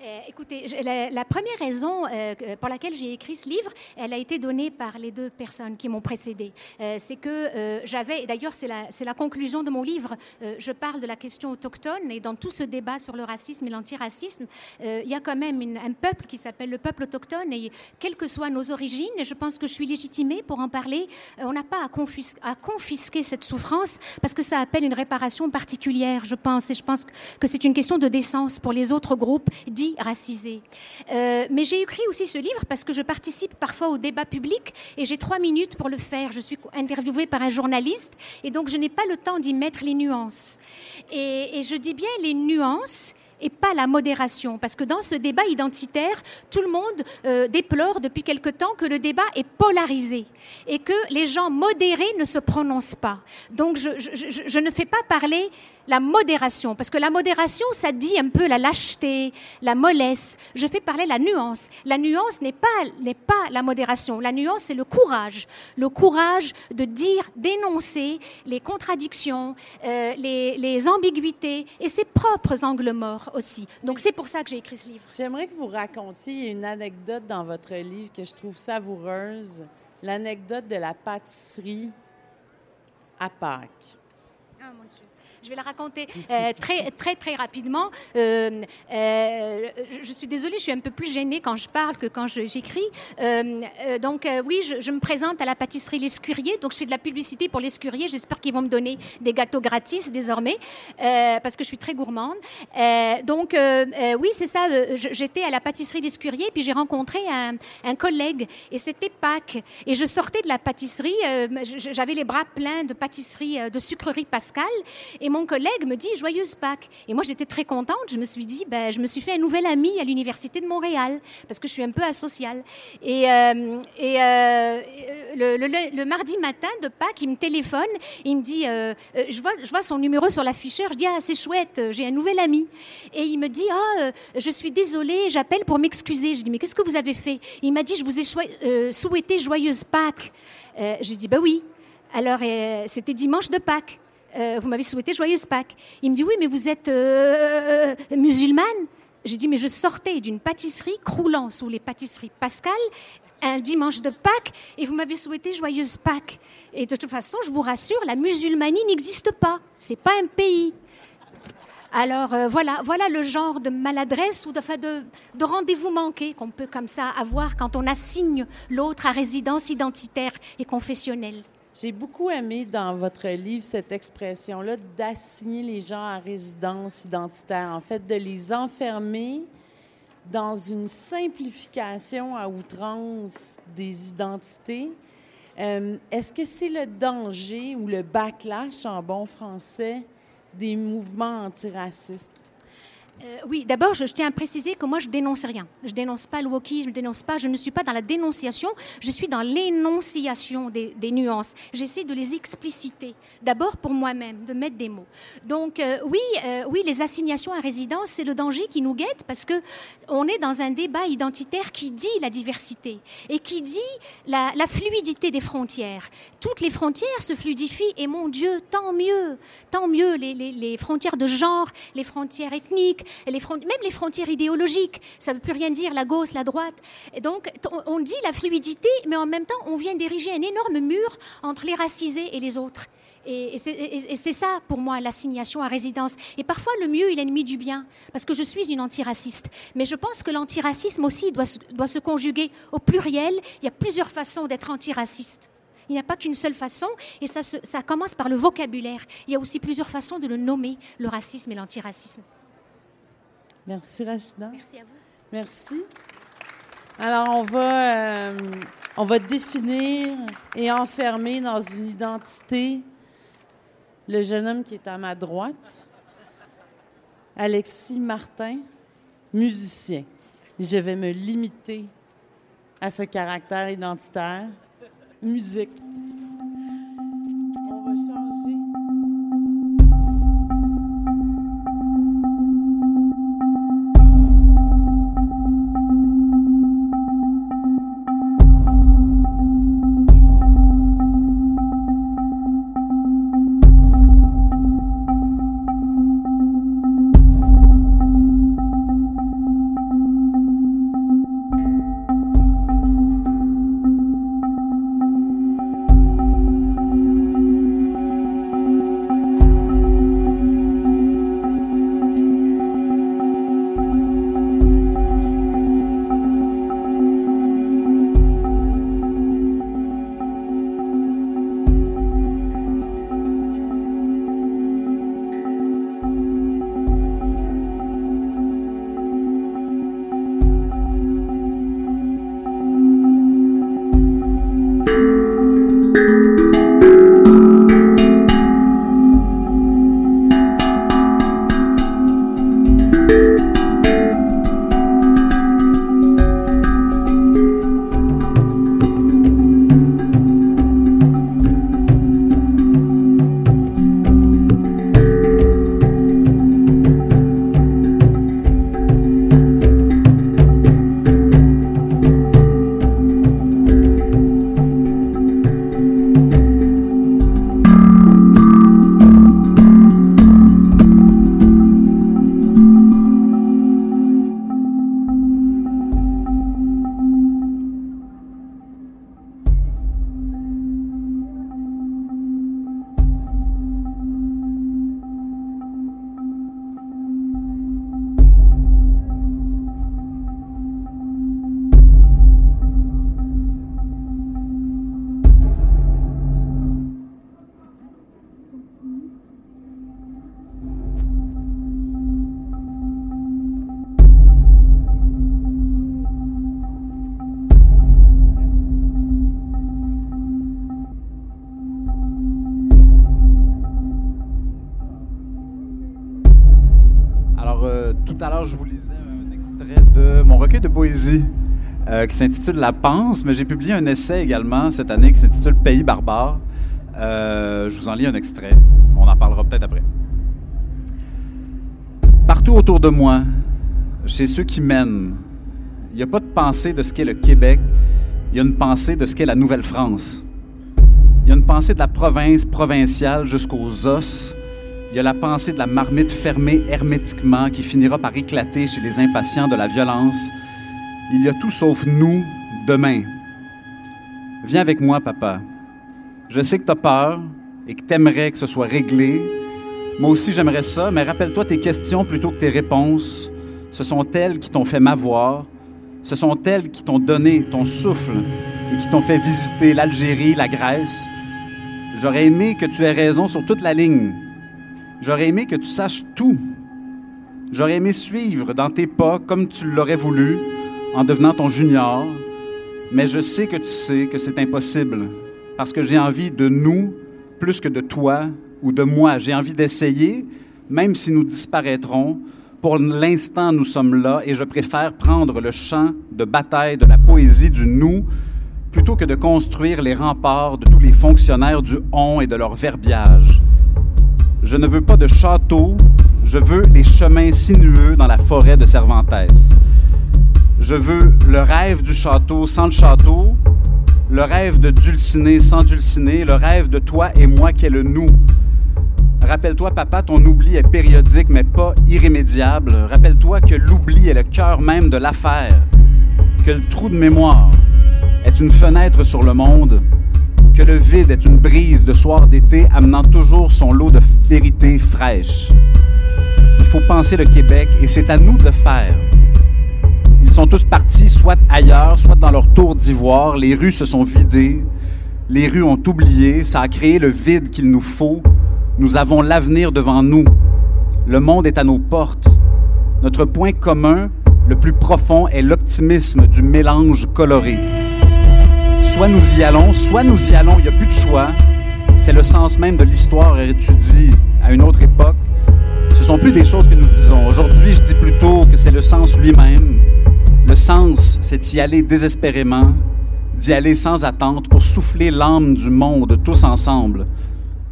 Euh, écoutez, la, première raison euh, pour laquelle j'ai écrit ce livre, elle a été donnée par les deux personnes qui m'ont précédé. Euh, c'est que j'avais, d'ailleurs c'est la, conclusion de mon livre, je parle de la question autochtone et dans tout ce débat sur le racisme et l'antiracisme, il y a quand même un peuple qui s'appelle le peuple autochtone et quelles que soient nos origines, et je pense que je suis légitimée pour en parler, on n'a pas à, confisquer cette souffrance parce que ça appelle une réparation particulière, je pense, et je pense que c'est une question de décence pour les autres groupes dits racisés. Euh, mais j'ai écrit aussi ce livre parce que je participe parfois au débat public et j'ai trois minutes pour le faire. Je suis interviewée par un journaliste et donc je n'ai pas le temps d'y mettre les nuances. Et, je dis bien les nuances et pas la modération. Parce que dans ce débat identitaire, tout le monde euh, déplore depuis quelque temps que le débat est polarisé et que les gens modérés ne se prononcent pas. Donc je ne fais pas parler la modération, parce que la modération, ça dit un peu la lâcheté, la mollesse. Je fais parler la nuance. La nuance n'est pas, n'est pas la modération. La nuance, c'est le courage. Le courage de dire, d'énoncer les contradictions, euh, les, les, ambiguïtés et ses propres angles morts aussi. Donc c'est pour ça que j'ai écrit ce livre. J'aimerais que vous racontiez une anecdote dans votre livre que je trouve savoureuse. L'anecdote de la pâtisserie à Pâques. Ah, mon Dieu. Je vais la raconter euh, très, très, très rapidement. Euh, euh, je, suis désolée, je suis un peu plus gênée quand je parle que quand j'écris. donc, oui, je, me présente à la pâtisserie L'Escurier. Donc, je fais de la publicité pour L'Escurier. J'espère qu'ils vont me donner des gâteaux gratis désormais, parce que je suis très gourmande. donc, oui, c'est ça. J'étais à la pâtisserie L'Escurier, puis j'ai rencontré un, collègue, et c'était Pâques. Et je sortais de la pâtisserie. J'avais les bras pleins de pâtisserie, de sucrerie Pascal. Mon collègue me dit Joyeuse Pâques. Et moi, j'étais très contente. Je me suis dit ben, Je me suis fait un nouvel ami à l'Université de Montréal, parce que je suis un peu asociale. Et, euh, euh, le, mardi matin de Pâques, il me téléphone. Il me dit euh, je, vois, je vois son numéro sur l'afficheur. Je dis Ah, c'est chouette, j'ai un nouvel ami. Et il me dit Ah, je suis désolée, j'appelle pour m'excuser. Je dis Mais qu'est-ce que vous avez fait? Il m'a dit Je vous ai souhaité Joyeuse Pâques. j'ai dit Ben oui. Alors, c'était dimanche de Pâques. Euh, vous m'avez souhaité joyeuse Pâques. Il me dit, oui, mais vous êtes euh, euh, musulmane J'ai dit, mais je sortais d'une pâtisserie croulant sous les pâtisseries Pascal un dimanche de Pâques et vous m'avez souhaité joyeuse Pâques. Et de toute façon, je vous rassure, la musulmanie n'existe pas. C'est pas un pays. Alors voilà, voilà le genre de maladresse ou de, de, de rendez-vous manqué qu'on peut comme ça avoir quand on assigne l'autre à résidence identitaire et confessionnelle. J'ai beaucoup aimé dans votre livre cette expression-là d'assigner les gens à résidence identitaire, en fait, de les enfermer dans une simplification à outrance des identités. Euh, est-ce que c'est le danger ou le backlash en bon français des mouvements antiracistes? Euh, oui, d'abord, je, tiens à préciser que moi, je dénonce rien. Je dénonce pas le wokisme, je dénonce pas, je ne suis pas dans la dénonciation, je suis dans l'énonciation des, nuances. J'essaie de les expliciter, d'abord pour moi-même, de mettre des mots. Donc, euh, oui, euh, oui, les assignations à résidence, c'est le danger qui nous guette parce que on est dans un débat identitaire qui dit la diversité et qui dit la, fluidité des frontières. Toutes les frontières se fluidifient et mon Dieu, tant mieux, tant mieux, les, les frontières de genre, les frontières ethniques, même les frontières idéologiques. Ça ne veut plus rien dire, la gauche, la droite. Et donc, on dit la fluidité, mais en même temps, on vient d'ériger un énorme mur entre les racisés et les autres. Et, c'est ça, pour moi, l'assignation à résidence. Et parfois, le mieux est l'ennemi du bien, parce que je suis une antiraciste. Mais je pense que l'antiracisme aussi doit, se conjuguer au pluriel. Il y a plusieurs façons d'être antiraciste. Il n'y a pas qu'une seule façon, et ça commence par le vocabulaire. Il y a aussi plusieurs façons de le nommer, le racisme et l'antiracisme. Merci Rachida. Merci à vous. Merci. Alors, on va, euh, on va définir et enfermer dans une identité le jeune homme qui est à ma droite, Alexis Martin, musicien. Je vais me limiter à ce caractère identitaire. Musique. S'intitule La Pense, mais j'ai publié un essai également cette année qui s'intitule Pays barbare. Euh, je vous en lis un extrait. On en parlera peut-être après. Partout autour de moi, chez ceux qui mènent, il n'y a pas de pensée de ce qu'est le Québec, il y a une pensée de ce qu'est la Nouvelle-France. Il y a une pensée de la province provinciale jusqu'aux os. Il y a la pensée de la marmite fermée hermétiquement qui finira par éclater chez les impatients de la violence il y a tout sauf nous demain. Viens avec moi, papa. Je sais que tu as peur et que tu aimerais que ce soit réglé. Moi aussi, j'aimerais ça, mais rappelle-toi tes questions plutôt que tes réponses. Ce sont elles qui t'ont fait m'avoir. Ce sont elles qui t'ont donné ton souffle et qui t'ont fait visiter l'Algérie, la Grèce. J'aurais aimé que tu aies raison sur toute la ligne. J'aurais aimé que tu saches tout. J'aurais aimé suivre dans tes pas comme tu l'aurais voulu, en devenant ton junior, mais je sais que tu sais que c'est impossible parce que j'ai envie de nous plus que de toi ou de moi. J'ai envie d'essayer, même si nous disparaîtrons. Pour l'instant, nous sommes là et je préfère prendre le champ de bataille de la poésie du nous plutôt que de construire les remparts de tous les fonctionnaires du on et de leur verbiage. Je ne veux pas de château, je veux les chemins sinueux dans la forêt de Cervantes. Je veux le rêve du château sans le château, le rêve de Dulciné sans Dulciné, le rêve de toi et moi qui est le nous. Rappelle-toi, papa, ton oubli est périodique mais pas irrémédiable. Rappelle-toi que l'oubli est le cœur même de l'affaire, que le trou de mémoire est une fenêtre sur le monde, que le vide est une brise de soir d'été amenant toujours son lot de vérité fraîche. Il faut penser le Québec et c'est à nous de faire. Ils sont tous partis, soit ailleurs, soit dans leur tour d'ivoire. Les rues se sont vidées. Les rues ont oublié, ça a créé le vide qu'il nous faut. Nous avons l'avenir devant nous. Le monde est à nos portes. Notre point commun, le plus profond, est l'optimisme du mélange coloré. Soit nous y allons, soit nous y allons, il n'y a plus de choix. C'est le sens même de l'histoire étudiée à une autre époque. Ce sont plus des choses que nous disons. Aujourd'hui, je dis plutôt que c'est le sens lui-même. Le sens, c'est d'y aller désespérément, d'y aller sans attente pour souffler l'âme du monde tous ensemble,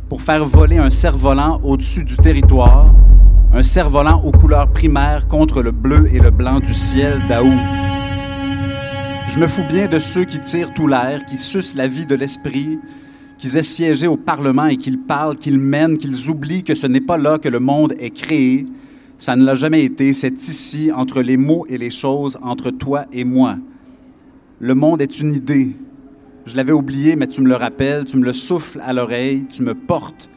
pour faire voler un cerf-volant au-dessus du territoire, un cerf-volant aux couleurs primaires contre le bleu et le blanc du ciel d'Aou. Je me fous bien de ceux qui tirent tout l'air, qui sucent la vie de l'esprit, qu'ils aient siégé au Parlement et qu'ils parlent, qu'ils mènent, qu'ils oublient que ce n'est pas là que le monde est créé. Ça ne l'a jamais été, c'est ici, entre les mots et les choses, entre toi et moi. Le monde est une idée. Je l'avais oublié, mais tu me le rappelles, tu me le souffles à l'oreille, tu me portes.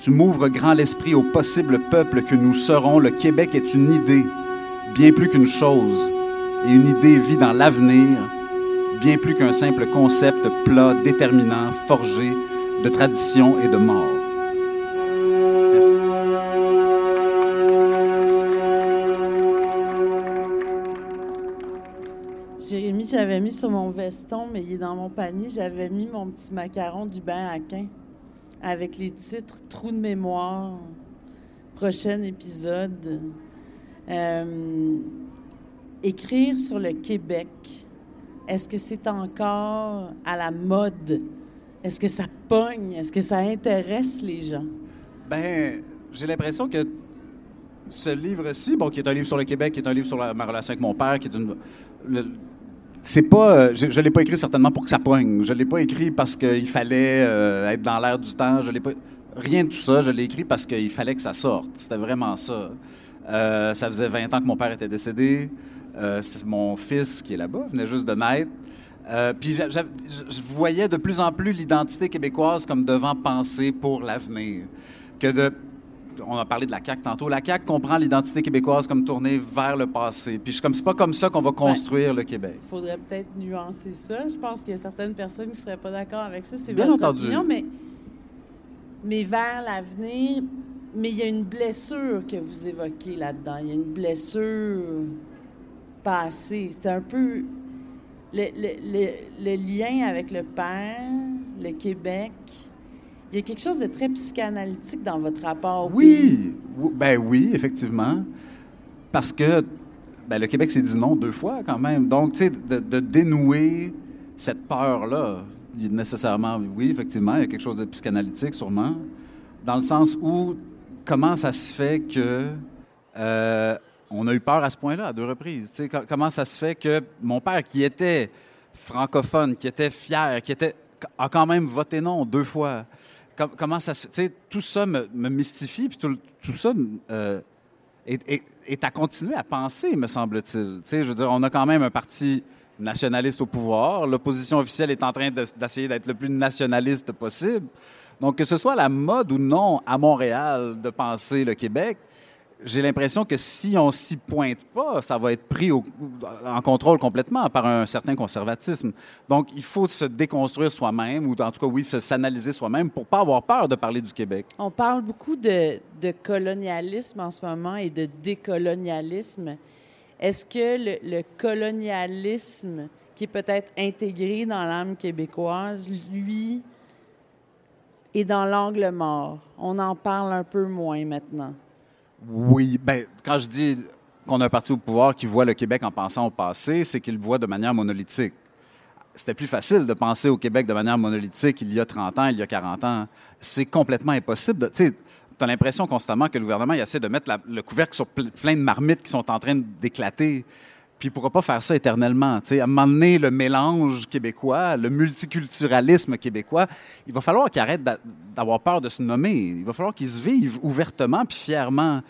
Tu m'ouvres grand l'esprit au possible peuple que nous serons. Le Québec est une idée, bien plus qu'une chose. Et une idée vit dans l'avenir, bien plus qu'un simple concept plat, déterminant, forgé de tradition et de mort. J'avais mis sur mon veston, mais il est dans mon panier, j'avais mis mon petit macaron du bain à quin avec les titres Trou de mémoire, prochain épisode. Euh, écrire sur le Québec, est-ce que c'est encore à la mode? Est-ce que ça pogne? Est-ce que ça intéresse les gens? Ben, j'ai l'impression que ce livre-ci, bon, qui est un livre sur le Québec, qui est un livre sur ma relation avec mon père, qui est une. C'est pas. euh, Je ne l'ai pas écrit certainement pour que ça pogne. Je l'ai pas écrit parce qu'il fallait euh, être dans l'air du temps. Je l'ai pas. Rien de tout ça. Je l'ai écrit parce qu'il fallait que ça sorte. C'était vraiment ça. Euh, ça faisait 20 ans que mon père était décédé. C'est mon fils qui est là-bas, venait juste de naître. Puis je voyais de plus en plus l'identité québécoise comme devant penser pour l'avenir. Que de, on a parlé de la CAQ tantôt. La CAQ comprend l'identité québécoise comme tournée vers le passé. Puis je- comme c'est pas comme ça qu'on va construire le Québec. Il faudrait peut-être nuancer ça. Je pense qu'il y a certaines personnes qui ne seraient pas d'accord avec ça. C'est Bien votre entendu. opinion, mais, mais vers l'avenir, mais il y a une blessure que vous évoquez là-dedans. Il y a une blessure passée. C'est un peu le, le- le- le lien avec le père, le Québec. Il y a quelque chose de très psychanalytique dans votre rapport. Oui, oui, ben oui, effectivement. Parce que ben, le Québec s'est dit non deux fois quand même. Donc, tu sais, de, de dénouer cette peur-là, nécessairement, oui, effectivement, il y a quelque chose de psychanalytique sûrement, dans le sens où comment ça se fait que euh, on a eu peur à ce point-là à deux reprises. Tu sais, co- comment ça se fait que mon père, qui était francophone, qui était fier, qui était a quand même voté non deux fois. Com- comment ça se, tout ça me, mystifie, puis tout, tout ça euh, est, à continuer à penser, me semble-t-il. Je veux dire, on a quand même un parti nationaliste au pouvoir. L'opposition officielle est en train de- d'essayer d'être le plus nationaliste possible. Donc, que ce soit la mode ou non à Montréal de penser le Québec, j'ai l'impression que si on s'y pointe pas, ça va être pris en contrôle complètement par un certain conservatisme. Donc, il faut se déconstruire soi-même, ou en tout cas, oui, se- s'analyser soi-même pour pas avoir peur de parler du Québec. On parle beaucoup de, colonialisme en ce moment et de décolonialisme. Est-ce que le colonialisme, qui est peut-être intégré dans l'âme québécoise, lui, est dans l'angle mort? On en parle un peu moins maintenant. Oui, ben, quand je dis qu'on a un parti au pouvoir qui voit le Québec en pensant au passé, c'est qu'il le voit de manière monolithique. C'était plus facile de penser au Québec de manière monolithique il y a 30 ans, il y a 40 ans. C'est complètement impossible. Tu as l'impression constamment que le gouvernement essaie de mettre le couvercle sur ple- plein de marmites qui sont en train d'éclater. Puis il ne pourra pas faire ça éternellement. Tu sais, à un moment donné, le mélange québécois, le multiculturalisme québécois, il va falloir qu'il arrête d'a- d'avoir peur de se nommer. Il va falloir qu'il se vive ouvertement puis fièrement.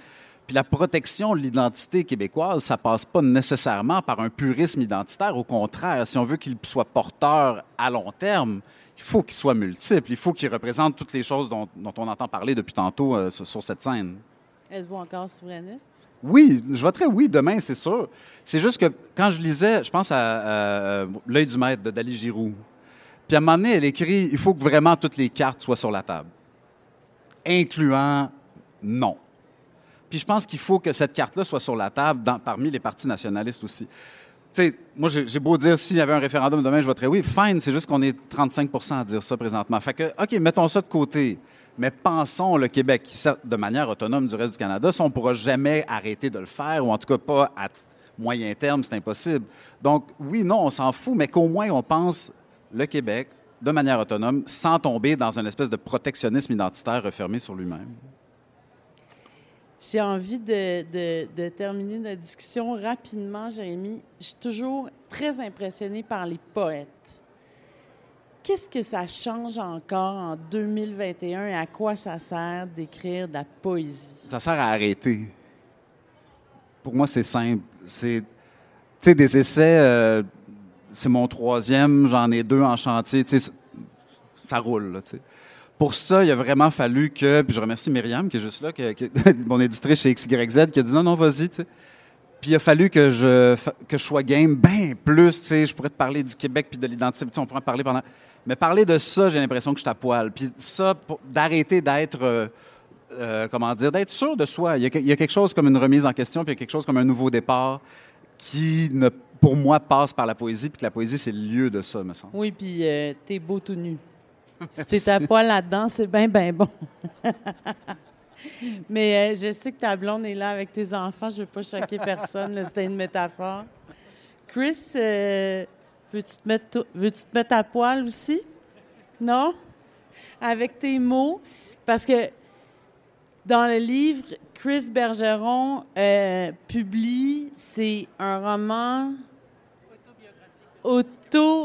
Puis la protection de l'identité québécoise, ça passe pas nécessairement par un purisme identitaire. Au contraire, si on veut qu'il soit porteur à long terme, il faut qu'il soit multiple. Il faut qu'il représente toutes les choses dont, on entend parler depuis tantôt euh, sur, sur cette scène. Êtes-vous encore souverainiste? Oui, je voterai oui demain, c'est sûr. C'est juste que quand je lisais, je pense à, L'œil du maître de Dali Giroux. Puis à un moment donné, elle écrit il faut que vraiment toutes les cartes soient sur la table, incluant non. Puis je pense qu'il faut que cette carte-là soit sur la table parmi les partis nationalistes aussi. Tu sais, moi, j'ai beau dire s'il y avait un référendum demain, je voterais oui. Fine, c'est juste qu'on est 35% à dire ça présentement. Fait que, OK, mettons ça de côté. Mais pensons le Québec, qui de manière autonome du reste du Canada, ça, on ne pourra jamais arrêter de le faire, ou en tout cas pas à moyen terme, c'est impossible. Donc, oui, non, on s'en fout, mais qu'au moins on pense le Québec de manière autonome, sans tomber dans une espèce de protectionnisme identitaire refermé sur lui-même. J'ai envie de, terminer notre discussion rapidement, Jérémy. Je suis toujours très impressionnée par les poètes. Qu'est-ce que ça change encore en 2021 et à quoi ça sert d'écrire de la poésie? Ça sert à arrêter. Pour moi, c'est simple. C'est, tu sais, des essais, euh, c'est mon troisième, j'en ai deux en chantier, tu sais, ça roule, là, pour ça, il a vraiment fallu que, puis je remercie Myriam qui est juste là, qui, mon éditrice chez XYZ, qui a dit non, non, vas-y. Puis il a fallu que je, que je sois game bien plus, tu sais, je pourrais te parler du Québec puis de l'identité, on pourrait en parler pendant... Mais parler de ça, j'ai l'impression que je t'appoile. Puis ça, d'arrêter d'être, euh, euh, comment dire, d'être sûr de soi. Il y, a, il y, a, quelque chose comme une remise en question, puis il y a quelque chose comme un nouveau départ qui, ne, pour moi, passe par la poésie, puis que la poésie, c'est le lieu de ça, me semble. Oui, puis euh, t'es beau tout nu. Si t'es à poil là-dedans, c'est bien, bien bon. Mais euh, je sais que ta blonde est là avec tes enfants. Je veux pas choquer personne. C'était une métaphore. Chris, euh, veux-tu te, mettre veux te mettre à poil aussi? Non? Avec tes mots? Parce que dans le livre, Chris Bergeron euh, publie, c'est un roman autobiographique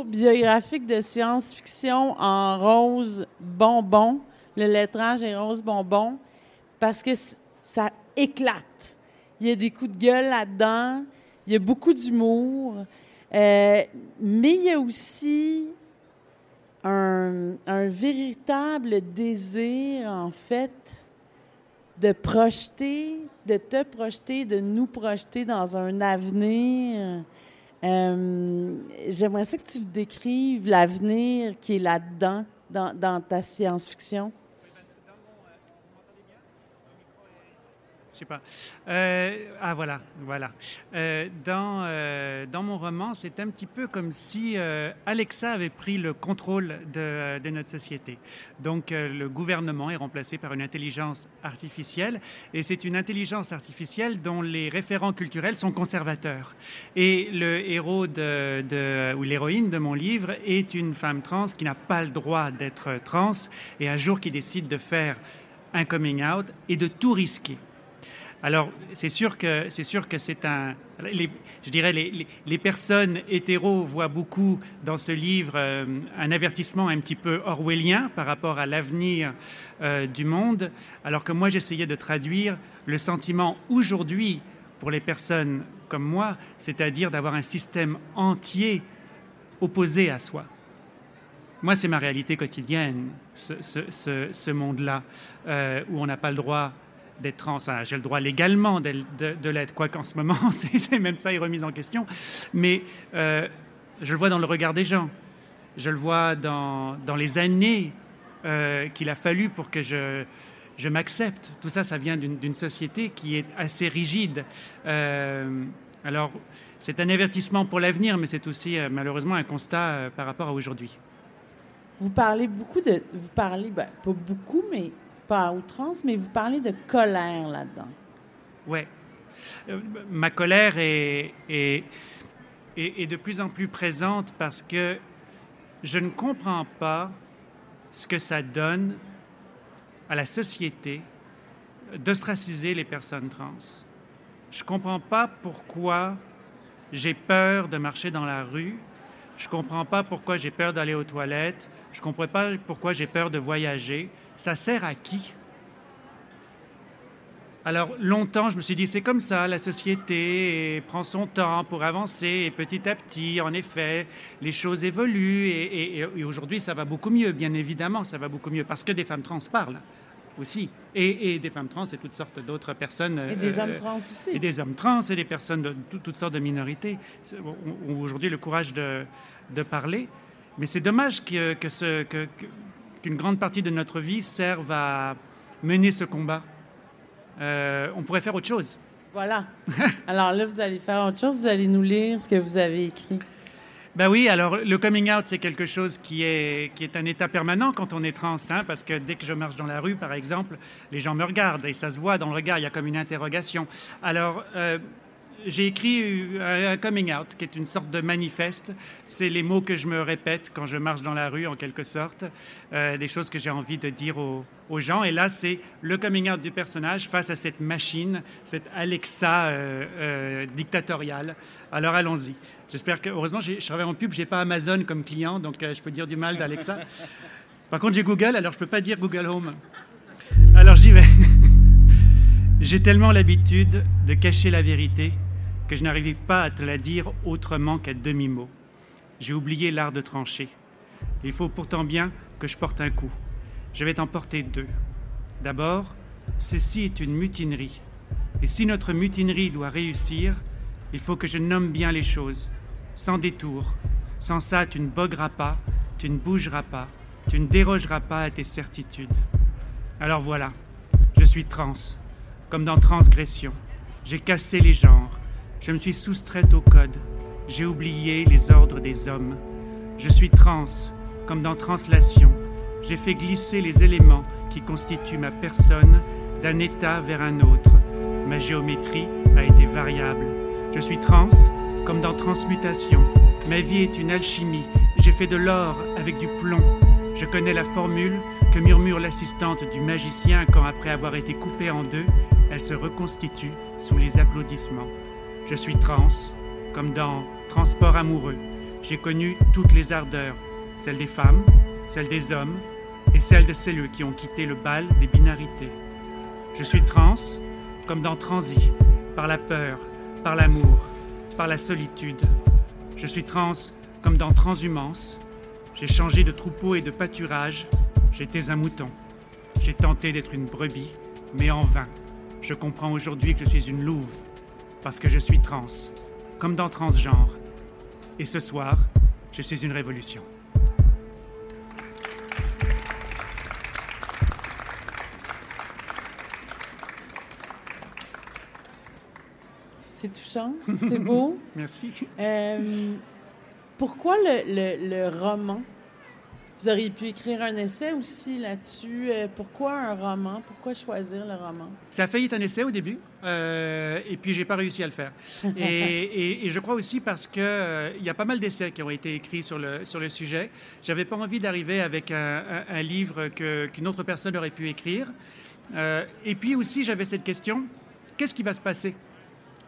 biographique de science-fiction en rose bonbon. Le lettrage est rose bonbon parce que ça éclate. Il y a des coups de gueule là-dedans. Il y a beaucoup d'humour. Euh, mais il y a aussi un, véritable désir, en fait, de projeter, de te projeter, de nous projeter dans un avenir euh, j'aimerais ça que tu le décrives, l'avenir qui est là-dedans, dans, dans ta science-fiction. Pas. Euh, ah voilà, voilà. Euh, dans, euh, dans mon roman, c'est un petit peu comme si Alexa avait pris le contrôle de, notre société. Donc le gouvernement est remplacé par une intelligence artificielle, et c'est une intelligence artificielle dont les référents culturels sont conservateurs. Et le héros de ou l'héroïne de mon livre est une femme trans qui n'a pas le droit d'être trans, et un jour qui décide de faire un coming out et de tout risquer alors, c'est sûr que c'est sûr que c'est un. je dirais les, les, personnes hétéros voient beaucoup dans ce livre euh, un avertissement un petit peu orwellien par rapport à l'avenir euh, du monde, alors que moi j'essayais de traduire le sentiment aujourd'hui pour les personnes comme moi, c'est-à-dire d'avoir un système entier opposé à soi. Moi, c'est ma réalité quotidienne, ce, ce, ce, monde-là, euh, où on n'a pas le droit d'être trans. J'ai le droit légalement de, de, l'être, quoi qu'en ce moment, c'est même ça est remis en question. Mais euh, je le vois dans le regard des gens. Je le vois dans, dans les années euh, qu'il a fallu pour que je, je m'accepte. Tout ça, ça vient d'une société qui est assez rigide. Euh, alors, c'est un avertissement pour l'avenir, mais c'est aussi malheureusement un constat par rapport à aujourd'hui. Vous parlez beaucoup de... Vous parlez, ben, pas beaucoup, mais pas à outrance, mais vous parlez de colère là-dedans. Oui. Euh, ma colère est, est, est, de plus en plus présente parce que je ne comprends pas ce que ça donne à la société d'ostraciser les personnes trans. Je ne comprends pas pourquoi j'ai peur de marcher dans la rue. Je ne comprends pas pourquoi j'ai peur d'aller aux toilettes. Je ne comprends pas pourquoi j'ai peur de voyager ça sert à qui? Alors longtemps, je me suis dit, c'est comme ça, la société prend son temps pour avancer, et petit à petit, en effet, les choses évoluent, et, aujourd'hui, ça va beaucoup mieux, bien évidemment, ça va beaucoup mieux, parce que des femmes trans parlent aussi, et, des femmes trans et toutes sortes d'autres personnes. Et des euh, hommes trans aussi. Et des hommes trans et des personnes de toutes sortes de minorités, ont aujourd'hui le courage de, de parler. Mais c'est dommage que, que ce, que, qu'une grande partie de notre vie serve à mener ce combat. Euh, on pourrait faire autre chose. Voilà. Alors là, vous allez faire autre chose, vous allez nous lire ce que vous avez écrit. Ben oui, alors le coming out, c'est quelque chose qui est, qui est un état permanent quand on est trans, hein, parce que dès que je marche dans la rue, par exemple, les gens me regardent et ça se voit dans le regard, il y a comme une interrogation. Alors, euh, j'ai écrit un coming out, qui est une sorte de manifeste. C'est les mots que je me répète quand je marche dans la rue, en quelque sorte, euh, des choses que j'ai envie de dire aux, aux gens. Et là, c'est le coming out du personnage face à cette machine, cette Alexa euh, euh, dictatoriale. Alors allons-y. J'espère que, heureusement, je travaille en pub, j'ai pas Amazon comme client, donc euh, je peux dire du mal d'Alexa. Par contre, j'ai Google, alors je peux pas dire Google Home. Alors j'y vais. j'ai tellement l'habitude de cacher la vérité que je n'arrivais pas à te la dire autrement qu'à demi-mot. J'ai oublié l'art de trancher. Il faut pourtant bien que je porte un coup. Je vais t'en porter deux. D'abord, ceci est une mutinerie. Et si notre mutinerie doit réussir, il faut que je nomme bien les choses, sans détour. Sans ça, tu ne bogueras pas, tu ne bougeras pas, tu ne dérogeras pas à tes certitudes. Alors voilà, je suis trans, comme dans transgression. J'ai cassé les genres, je me suis soustraite au code. J'ai oublié les ordres des hommes. Je suis trans, comme dans translation. J'ai fait glisser les éléments qui constituent ma personne d'un état vers un autre. Ma géométrie a été variable. Je suis trans, comme dans transmutation. Ma vie est une alchimie. J'ai fait de l'or avec du plomb. Je connais la formule que murmure l'assistante du magicien quand, après avoir été coupée en deux, elle se reconstitue sous les applaudissements. Je suis trans, comme dans Transport amoureux. J'ai connu toutes les ardeurs, celles des femmes, celles des hommes et celles de celles qui ont quitté le bal des binarités. Je suis trans, comme dans Transi, par la peur, par l'amour, par la solitude. Je suis trans, comme dans Transhumance. J'ai changé de troupeau et de pâturage. J'étais un mouton. J'ai tenté d'être une brebis, mais en vain. Je comprends aujourd'hui que je suis une louve parce que je suis trans, comme dans transgenre. Et ce soir, je suis une révolution. C'est touchant, c'est beau. Merci. Euh, pourquoi le, le- le roman? Vous auriez pu écrire un essai aussi là-dessus. Euh, pourquoi un roman? Pourquoi choisir le roman? Ça a failli être un essai au début, euh, et puis j'ai pas réussi à le faire. Et, et- et je crois aussi parce que euh, il y a pas mal d'essais qui ont été écrits sur le, sur le sujet. J'avais pas envie d'arriver avec un, un- un livre qu'une autre personne aurait pu écrire. Euh, et puis aussi, j'avais cette question qu'est-ce qui va se passer?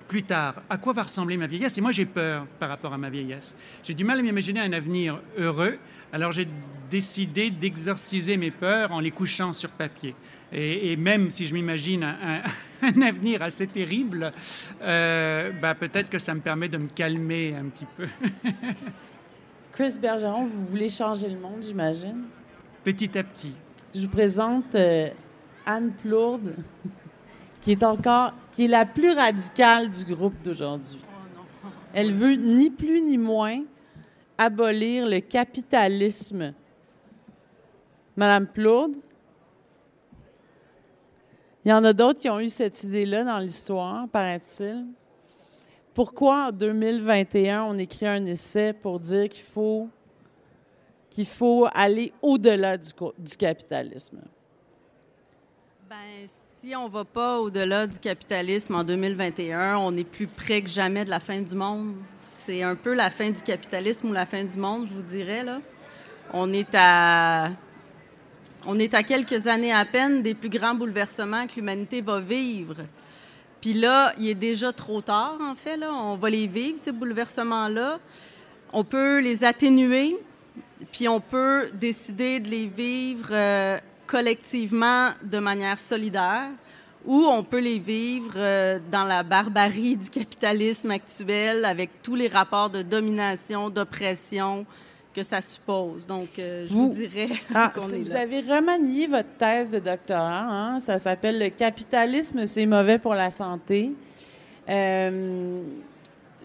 Plus tard, à quoi va ressembler ma vieillesse? Et moi, j'ai peur par rapport à ma vieillesse. J'ai du mal à m'imaginer un avenir heureux. Alors, j'ai décidé d'exorciser mes peurs en les couchant sur papier. Et, et même si je m'imagine un, un- un avenir assez terrible, euh, bah, peut-être que ça me permet de me calmer un petit peu. Chris Bergeron, vous voulez changer le monde, j'imagine? Petit à petit. Je vous présente euh, Anne Plourde, qui est encore, qui est la plus radicale du groupe d'aujourd'hui. Elle veut ni plus ni moins abolir le capitalisme. Madame Plourde, il y en a d'autres qui ont eu cette idée-là dans l'histoire, paraît-il. Pourquoi en 2021 on écrit un essai pour dire qu'il faut qu'il faut aller au-delà du, du capitalisme? Ben, si on va pas au-delà du capitalisme en 2021, on est plus près que jamais de la fin du monde. C'est un peu la fin du capitalisme ou la fin du monde, je vous dirais là. On est à on est à quelques années à peine des plus grands bouleversements que l'humanité va vivre. Puis là, il est déjà trop tard en fait on va les vivre ces bouleversements-là. On peut les atténuer, puis on peut décider de les vivre euh, collectivement de manière solidaire ou on peut les vivre euh, dans la barbarie du capitalisme actuel avec tous les rapports de domination, d'oppression que ça suppose. Donc, euh, je vous, Vous- dirais Ah, qu'on est vous là. avez remanié votre thèse de doctorat. hein? Ça s'appelle Le capitalisme, c'est mauvais pour la santé. Euh,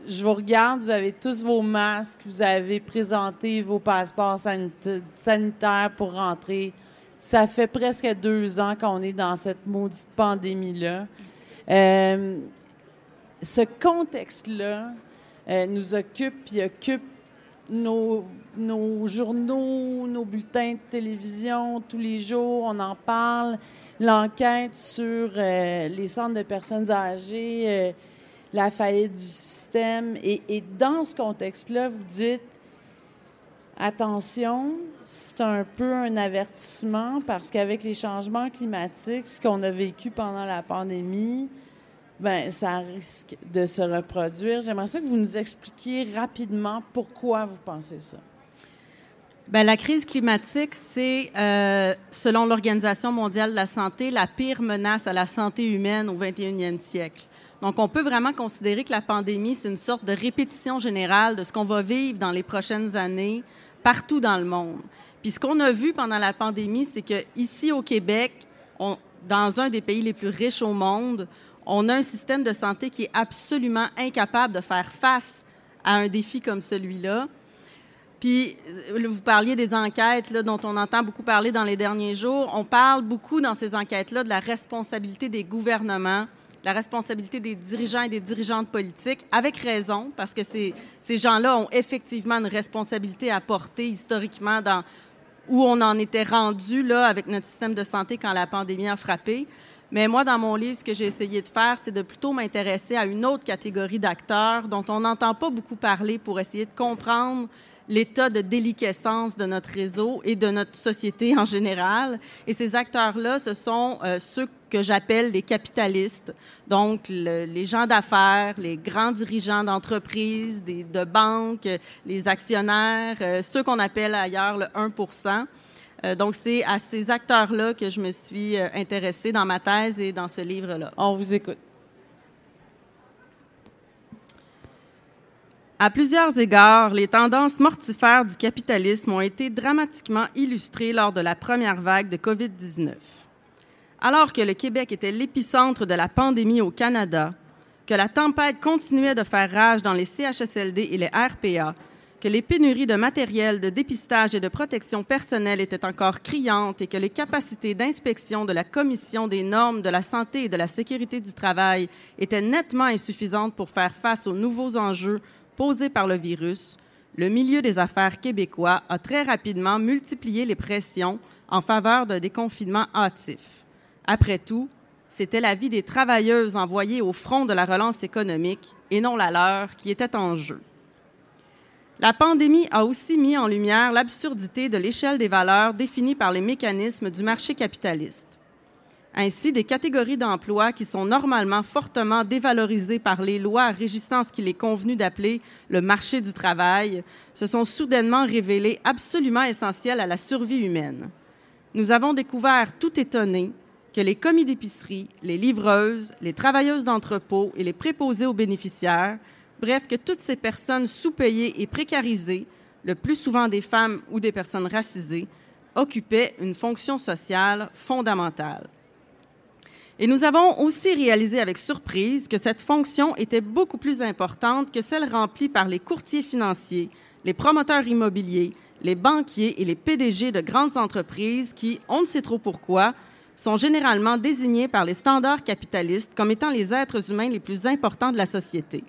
je vous regarde, vous avez tous vos masques, vous avez présenté vos passeports sanitaires pour rentrer. Ça fait presque deux ans qu'on est dans cette maudite pandémie-là. Euh, ce contexte-là euh, nous occupe et occupe nos, journaux, nos bulletins de télévision tous les jours. On en parle. L'enquête sur euh, les centres de personnes âgées, la faillite du système. Et dans ce contexte-là, vous dites attention, c'est un peu un avertissement parce qu'avec les changements climatiques, ce qu'on a vécu pendant la pandémie, ben ça risque de se reproduire. J'aimerais que vous nous expliquiez rapidement pourquoi vous pensez ça. Bien, la crise climatique, c'est, euh, selon l'Organisation mondiale de la santé, la pire menace à la santé humaine au 21e siècle. Donc, on peut vraiment considérer que la pandémie, c'est une sorte de répétition générale de ce qu'on va vivre dans les prochaines années partout dans le monde. Puis ce qu'on a vu pendant la pandémie, c'est que ici au Québec, dans un des pays les plus riches au monde, on a un système de santé qui est absolument incapable de faire face à un défi comme celui-là. Puis, euh, vous parliez des enquêtes dont on entend beaucoup parler dans les derniers jours. On parle beaucoup dans ces enquêtes-là de la responsabilité des gouvernements la responsabilité des dirigeants et des dirigeantes politiques, avec raison, parce que ces, gens-là ont effectivement une responsabilité à porter historiquement dans où on en était rendu là avec notre système de santé quand la pandémie a frappé. Mais moi, dans mon livre, ce que j'ai essayé de faire, c'est de plutôt m'intéresser à une autre catégorie d'acteurs dont on n'entend pas beaucoup parler pour essayer de comprendre l'état de déliquescence de notre réseau et de notre société en général. Et ces acteurs-là, ce sont euh, ceux que j'appelle les capitalistes, donc les gens d'affaires, les grands dirigeants d'entreprises, de banques, les actionnaires, euh, ceux qu'on appelle ailleurs le 1 euh, donc, c'est à ces acteurs-là que je me suis intéressée dans ma thèse et dans ce livre-là. On vous écoute. À plusieurs égards, les tendances mortifères du capitalisme ont été dramatiquement illustrées lors de la première vague de COVID-19. Alors que le Québec était l'épicentre de la pandémie au Canada, que la tempête continuait de faire rage dans les CHSLD et les RPA, que les pénuries de matériel de dépistage et de protection personnelle étaient encore criantes et que les capacités d'inspection de la Commission des normes de la santé et de la sécurité du travail étaient nettement insuffisantes pour faire face aux nouveaux enjeux posée par le virus, le milieu des affaires québécois a très rapidement multiplié les pressions en faveur d'un déconfinement hâtif. Après tout, c'était la vie des travailleuses envoyées au front de la relance économique et non la leur qui était en jeu. La pandémie a aussi mis en lumière l'absurdité de l'échelle des valeurs définie par les mécanismes du marché capitaliste. Ainsi, des catégories d'emplois qui sont normalement fortement dévalorisées par les lois régissant ce qu'il est convenu d'appeler le marché du travail se sont soudainement révélées absolument essentielles à la survie humaine. Nous avons découvert tout étonné que les commis d'épicerie, les livreuses, les travailleuses d'entrepôt et les préposés aux bénéficiaires, bref, que toutes ces personnes sous-payées et précarisées, le plus souvent des femmes ou des personnes racisées, occupaient une fonction sociale fondamentale. Et nous avons aussi réalisé avec surprise que cette fonction était beaucoup plus importante que celle remplie par les courtiers financiers, les promoteurs immobiliers, les banquiers et les PDG de grandes entreprises qui, on ne sait trop pourquoi, sont généralement désignés par les standards capitalistes comme étant les êtres humains les plus importants de la société.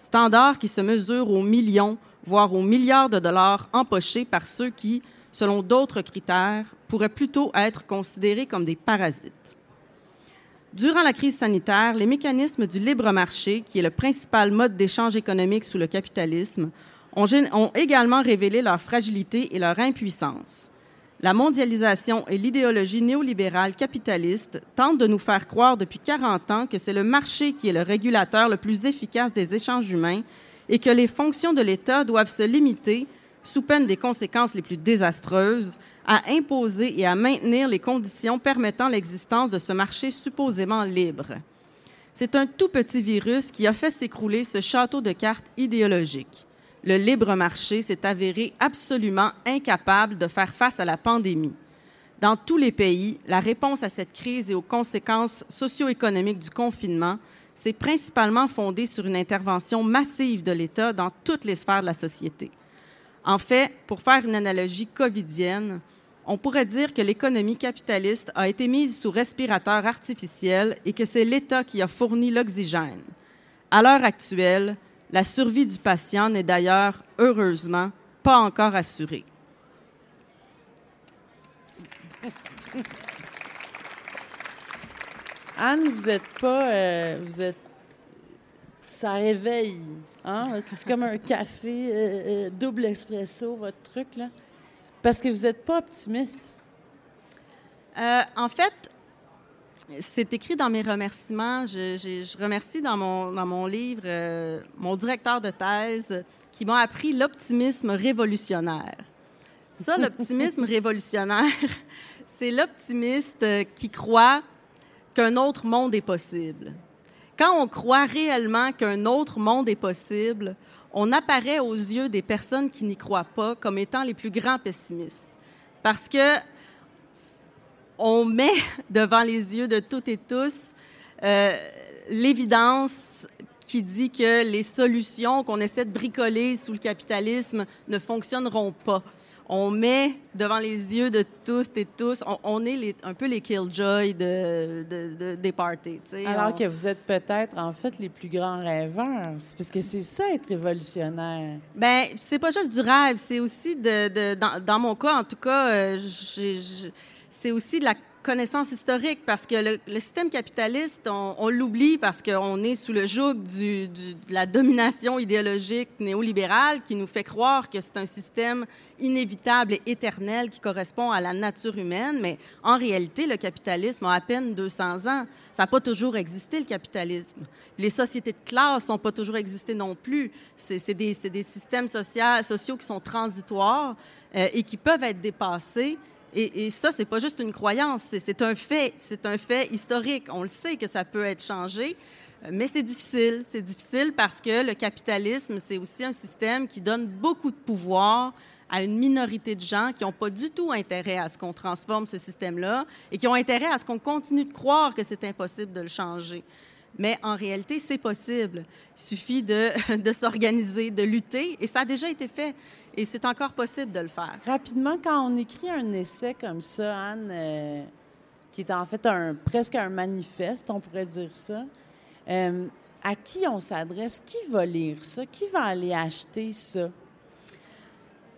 Standards qui se mesurent aux millions, voire aux milliards de dollars empochés par ceux qui, selon d'autres critères, pourraient plutôt être considérés comme des parasites. Durant la crise sanitaire, les mécanismes du libre marché, qui est le principal mode d'échange économique sous le capitalisme, ont, également révélé leur fragilité et leur impuissance. La mondialisation et l'idéologie néolibérale capitaliste tentent de nous faire croire depuis 40 ans que c'est le marché qui est le régulateur le plus efficace des échanges humains et que les fonctions de l'État doivent se limiter, sous peine des conséquences les plus désastreuses, à imposer et à maintenir les conditions permettant l'existence de ce marché supposément libre. C'est un tout petit virus qui a fait s'écrouler ce château de cartes idéologique. Le libre marché s'est avéré absolument incapable de faire face à la pandémie. Dans tous les pays, la réponse à cette crise et aux conséquences socio-économiques du confinement c'est principalement fondé sur une intervention massive de l'État dans toutes les sphères de la société. En fait, pour faire une analogie covidienne, on pourrait dire que l'économie capitaliste a été mise sous respirateur artificiel et que c'est l'État qui a fourni l'oxygène. À l'heure actuelle, la survie du patient n'est d'ailleurs, heureusement, pas encore assurée. Anne, vous êtes pas. euh, vous êtes. Ça réveille. Hein? C'est comme un café euh, euh, double espresso, votre truc, là. Parce que vous n'êtes pas optimiste. Euh, en fait, c'est écrit dans mes remerciements. Je, je- je remercie dans mon, dans mon livre euh, mon directeur de thèse qui m'a appris l'optimisme révolutionnaire. Ça, l'optimisme révolutionnaire, c'est l'optimiste qui croit qu'un autre monde est possible. Quand on croit réellement qu'un autre monde est possible, on apparaît aux yeux des personnes qui n'y croient pas comme étant les plus grands pessimistes. Parce que on met devant les yeux de toutes et tous euh, l'évidence qui dit que les solutions qu'on essaie de bricoler sous le capitalisme ne fonctionneront pas. On met devant les yeux de tous et tous, on, on est les- un peu les killjoy de, de- de- des parties. Alors On- que vous êtes peut-être, en fait, les plus grands rêveurs. Parce que c'est ça, être révolutionnaire. Ben, c'est pas juste du rêve, c'est aussi de, dans, dans mon cas, en tout cas, euh, j'ai- c'est aussi de la connaissance historique parce que le, système capitaliste, on, l'oublie parce qu'on est sous le joug de la domination idéologique néolibérale qui nous fait croire que c'est un système inévitable et éternel qui correspond à la nature humaine, mais en réalité, le capitalisme a à peine 200 ans. Ça n'a pas toujours existé, le capitalisme. Les sociétés de classe n'ont pas toujours existé non plus. C'est des, systèmes sociaux, sociaux qui sont transitoires euh, et qui peuvent être dépassés. Et, et ça, c'est pas juste une croyance, c'est- un fait, c'est un fait historique. On le sait que ça peut être changé, euh, mais c'est difficile. C'est difficile parce que le capitalisme, c'est aussi un système qui donne beaucoup de pouvoir à une minorité de gens qui n'ont pas du tout intérêt à ce qu'on transforme ce système-là et qui ont intérêt à ce qu'on continue de croire que c'est impossible de le changer. Mais en réalité, c'est possible. Il suffit de, de s'organiser, de lutter, et ça a déjà été fait. Et c'est encore possible de le faire. Rapidement, quand on écrit un essai comme ça, Anne, euh, qui est en fait un, presque un manifeste, on pourrait dire ça, euh, à qui on s'adresse? Qui va lire ça? Qui va aller acheter ça?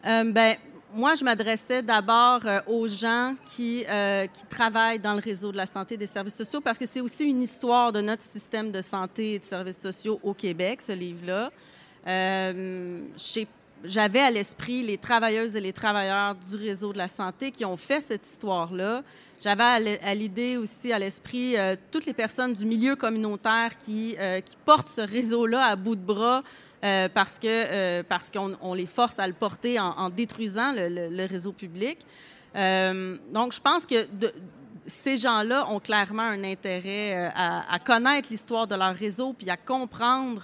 Euh, ben, moi, je m'adressais d'abord euh, aux gens qui, euh, qui travaillent dans le réseau de la santé et des services sociaux parce que c'est aussi une histoire de notre système de santé et de services sociaux au Québec, ce livre-là. Euh, J'avais à l'esprit les travailleuses et les travailleurs du réseau de la santé qui ont fait cette histoire-là. J'avais à l'idée aussi à l'esprit toutes les personnes du milieu communautaire qui, qui portent ce réseau-là à bout de bras euh, euh, parce qu'on on les force à le porter en, détruisant le, réseau public. Euh, donc, je pense que ces gens-là ont clairement un intérêt euh, à, connaître l'histoire de leur réseau puis à comprendre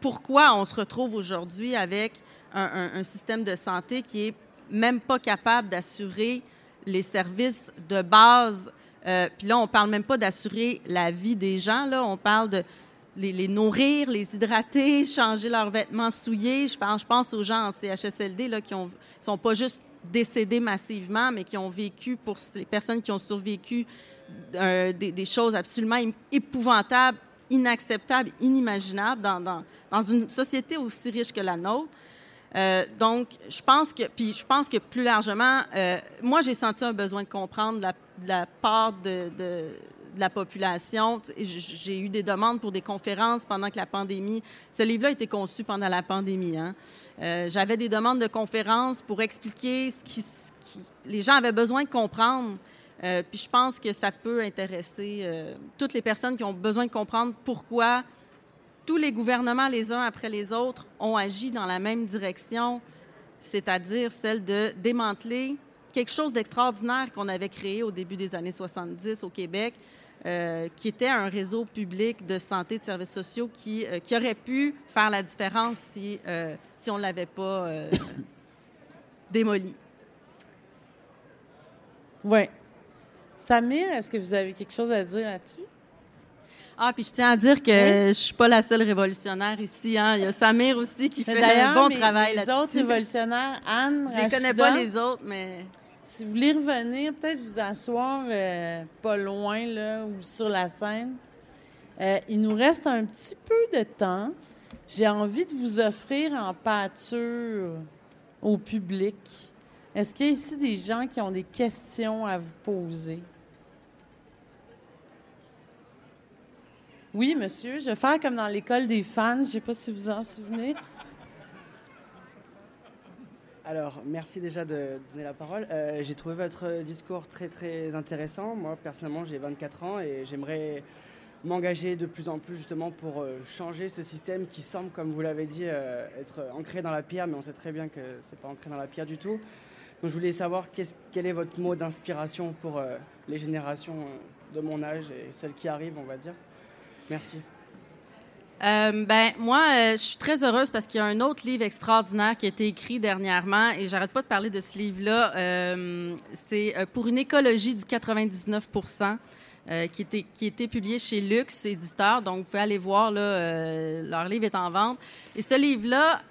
pourquoi on se retrouve aujourd'hui avec un, système de santé qui est même pas capable d'assurer les services de base. Puis là, on parle même pas d'assurer la vie des gens. Là, on parle de les, nourrir, les hydrater, changer leurs vêtements souillés. Je pense, je pense aux gens en CHSLD là, qui ont, sont pas juste décédés massivement, mais qui ont vécu, pour les personnes qui ont survécu, euh, des, choses absolument épouvantables, inacceptables, inimaginables dans, dans, une société aussi riche que la nôtre. Euh, donc, je pense que, puis je pense que plus largement, euh, moi, j'ai senti un besoin de comprendre la, part de- de la population. J'ai eu des demandes pour des conférences pendant que la pandémie. Ce livre-là a été conçu pendant la pandémie. Hein. Euh, J'avais des demandes de conférences pour expliquer ce qui, ce qui- les gens avaient besoin de comprendre. Euh, puis je pense que ça peut intéresser euh, toutes les personnes qui ont besoin de comprendre pourquoi tous les gouvernements, les uns après les autres, ont agi dans la même direction, c'est-à-dire celle de démanteler quelque chose d'extraordinaire qu'on avait créé au début des années 70 au Québec, euh, qui était un réseau public de santé et de services sociaux qui, euh, qui aurait pu faire la différence si, euh, si on ne l'avait pas démoli. Oui. Samir, est-ce que vous avez quelque chose à dire là-dessus? Ah, puis je tiens à dire que je suis pas la seule révolutionnaire ici. Hein. Il y a Samir aussi qui fait un bon travail là-dessus. Les autres révolutionnaires, Anne, Je ne connais pas les autres, mais... Si vous voulez revenir, peut-être vous asseoir euh, pas loin, là, ou sur la scène. Euh, il nous reste un petit peu de temps. J'ai envie de vous offrir en pâture au public. Est-ce qu'il y a ici des gens qui ont des questions à vous poser? Oui, monsieur, je vais faire comme dans l'école des fans. Je ne sais pas si vous en souvenez. Alors, merci déjà de donner la parole. Euh, j'ai trouvé votre discours très très intéressant. Moi, personnellement, j'ai 24 ans et j'aimerais m'engager de plus en plus justement pour euh, changer ce système qui semble, comme vous l'avez dit, euh, être ancré dans la pierre, mais on sait très bien que ce n'est pas ancré dans la pierre du tout. Donc, je voulais savoir quel est votre mot d'inspiration pour les générations de mon âge et celles qui arrivent, on va dire. Merci. Euh, ben moi, euh, je suis très heureuse parce qu'il y a un autre livre extraordinaire qui a été écrit dernièrement et j'arrête pas de parler de ce livre-là. Euh, c'est pour une écologie du 99% qui était qui était publié chez Lux éditeur. Donc vous pouvez aller voir là, leur livre est en vente. Et ce livre-là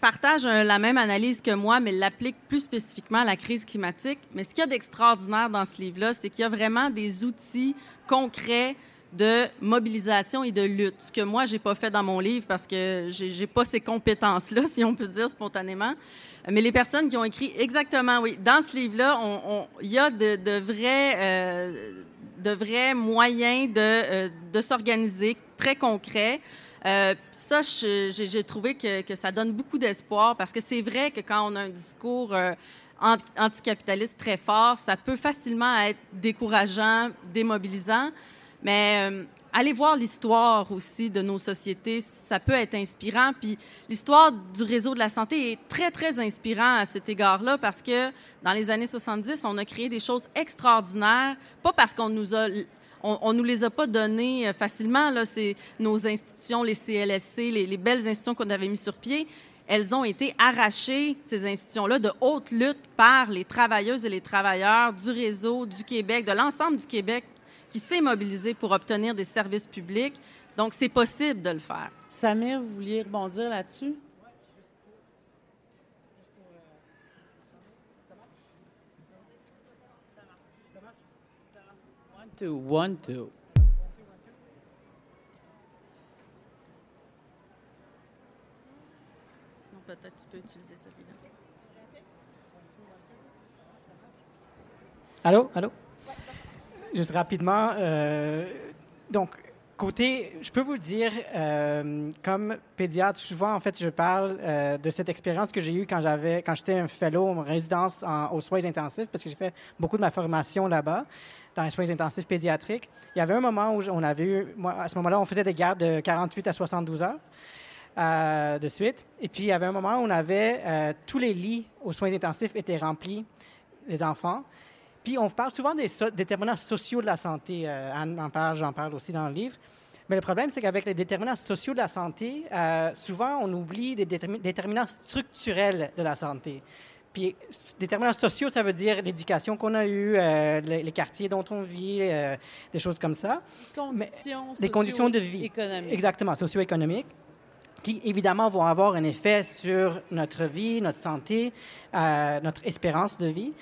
partage la même analyse que moi, mais l'applique plus spécifiquement à la crise climatique. Mais ce qu'il y a d'extraordinaire dans ce livre-là, c'est qu'il y a vraiment des outils concrets de mobilisation et de lutte, ce que moi, j'ai pas fait dans mon livre parce que j'ai pas ces compétences-là, si on peut dire spontanément. Mais les personnes qui ont écrit exactement, oui, dans ce livre-là, il y a de, vrais, euh, vrais moyens de, euh, de s'organiser, très concrets. Euh, ça, j'ai trouvé que, ça donne beaucoup d'espoir parce que c'est vrai que quand on a un discours anticapitaliste très fort, ça peut facilement être décourageant, démobilisant. Mais euh, allez voir l'histoire aussi de nos sociétés, ça peut être inspirant. Puis l'histoire du réseau de la santé est très, très inspirant à cet égard-là parce que dans les années 70, on a créé des choses extraordinaires, pas parce qu'on nous a on, nous les a pas données euh, facilement. Là, c'est nos institutions, les CLSC, les, les belles institutions qu'on avait mis sur pied. Elles ont été arrachées, ces institutions-là, de haute lutte par les travailleuses et les travailleurs du réseau du Québec, de l'ensemble du Québec qui s'est mobilisé pour obtenir des services publics. Donc, c'est possible de le faire. Samir, vous vouliez rebondir là-dessus? One, two, one, two. Sinon, peut-être tu peux utiliser celui-là. Allô? Allô? Juste rapidement, euh, donc, côté, je peux vous dire, euh, comme pédiatre, souvent, en fait, je parle euh, de cette expérience que j'ai eue quand j'avais, quand j'étais un fellow en résidence aux soins intensifs, parce que j'ai fait beaucoup de ma formation là-bas, dans les soins intensifs pédiatriques. Il y avait un moment où on avait eu, à ce moment-là, on faisait des gardes de 48 à 72 heures. de suite. Et puis, il y avait un moment où on avait tous les lits aux soins intensifs étaient remplis des enfants. Puis on parle souvent des déterminants sociaux de la santé. Euh, Anne en parle, j'en parle aussi dans le livre. Mais le problème, c'est qu'avec les déterminants sociaux de la santé, euh, souvent on oublie des déterminants structurels de la santé. Puis, déterminants sociaux, ça veut dire l'éducation qu'on a eue, euh, les, quartiers dont on vit, des choses comme ça. Conditions des conditions de vie. Économiques. Exactement, socio-économiques qui évidemment vont avoir un effet sur notre vie, notre santé, notre espérance de vie.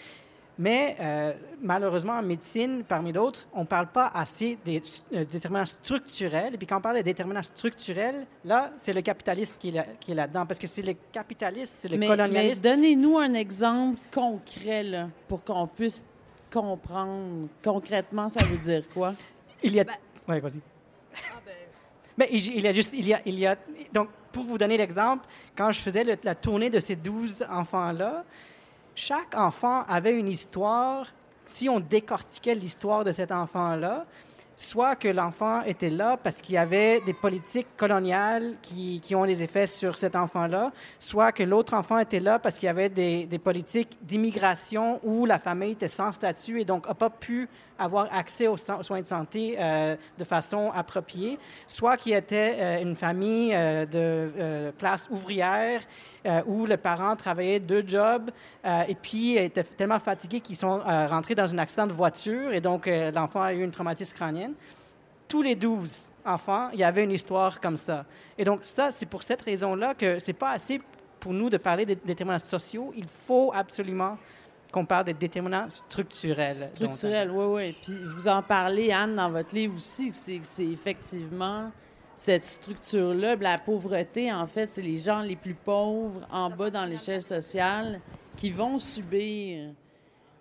Mais euh, malheureusement, en médecine, parmi d'autres, on ne parle pas assez des euh, déterminants structurels. Et puis quand on parle des déterminants structurels, là, c'est le capitalisme qui est, là-dedans. Parce que c'est le capitalisme, c'est le colonialisme. Mais donnez-nous un exemple concret là, pour qu'on puisse comprendre concrètement ça veut dire quoi? Il y a... Ben oui, vas-y. Ah ben... Mais il, y a juste... Il y a, il y a... Donc, pour vous donner l'exemple, quand je faisais la tournée de ces 12 enfants-là, chaque enfant avait une histoire. Si on décortiquait l'histoire de cet enfant-là, soit que l'enfant était là parce qu'il y avait des politiques coloniales qui, qui, ont des effets sur cet enfant-là, soit que l'autre enfant était là parce qu'il y avait des, des politiques d'immigration où la famille était sans statut et donc n'a pas pu avoir accès aux, soins de santé euh, de façon appropriée, soit qu'il était euh, une famille euh, de classe ouvrière où le parent travaillait deux jobs et puis était tellement fatigué qu'ils sont rentrés dans un accident de voiture et donc l'enfant a eu une traumatisme crânienne. tous les 12 enfants, il y avait une histoire comme ça. Et donc, ça, c'est pour cette raison-là que c'est pas assez pour nous de parler des déterminants sociaux. Il faut absolument qu'on parle des déterminants structurels. Structurels, oui, oui. Puis vous en parlez, Anne, dans votre livre aussi, que c'est effectivement cette structure-là. La pauvreté, en fait, c'est les gens les plus pauvres en bas dans l'échelle sociale qui vont subir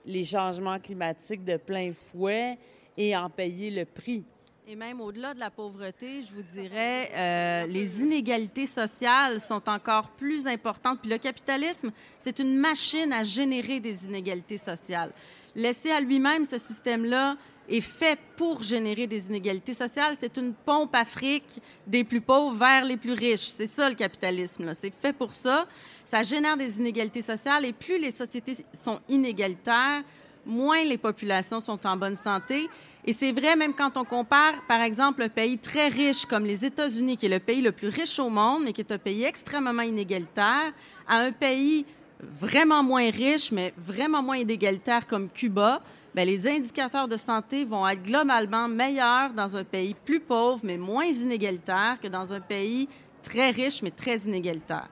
les changements climatiques de plein fouet et en payer le prix. Et même au-delà de la pauvreté, je vous dirais, euh, les inégalités sociales sont encore plus importantes. Puis le capitalisme, c'est une machine à générer des inégalités sociales. Laissé à lui-même, ce système-là est fait pour générer des inégalités sociales. C'est une pompe Afrique des plus pauvres vers les plus riches. C'est ça le capitalisme. C'est fait pour ça. Ça génère des inégalités sociales et plus les sociétés sont inégalitaires, moins les populations sont en bonne santé. Et c'est vrai même quand on compare, par exemple, un pays très riche comme les États-Unis, qui est le pays le plus riche au monde, mais qui est un pays extrêmement inégalitaire, à un pays vraiment moins riche, mais vraiment moins inégalitaire comme Cuba, bien, les indicateurs de santé vont être globalement meilleurs dans un pays plus pauvre, mais moins inégalitaire que dans un pays très riche, mais très inégalitaire.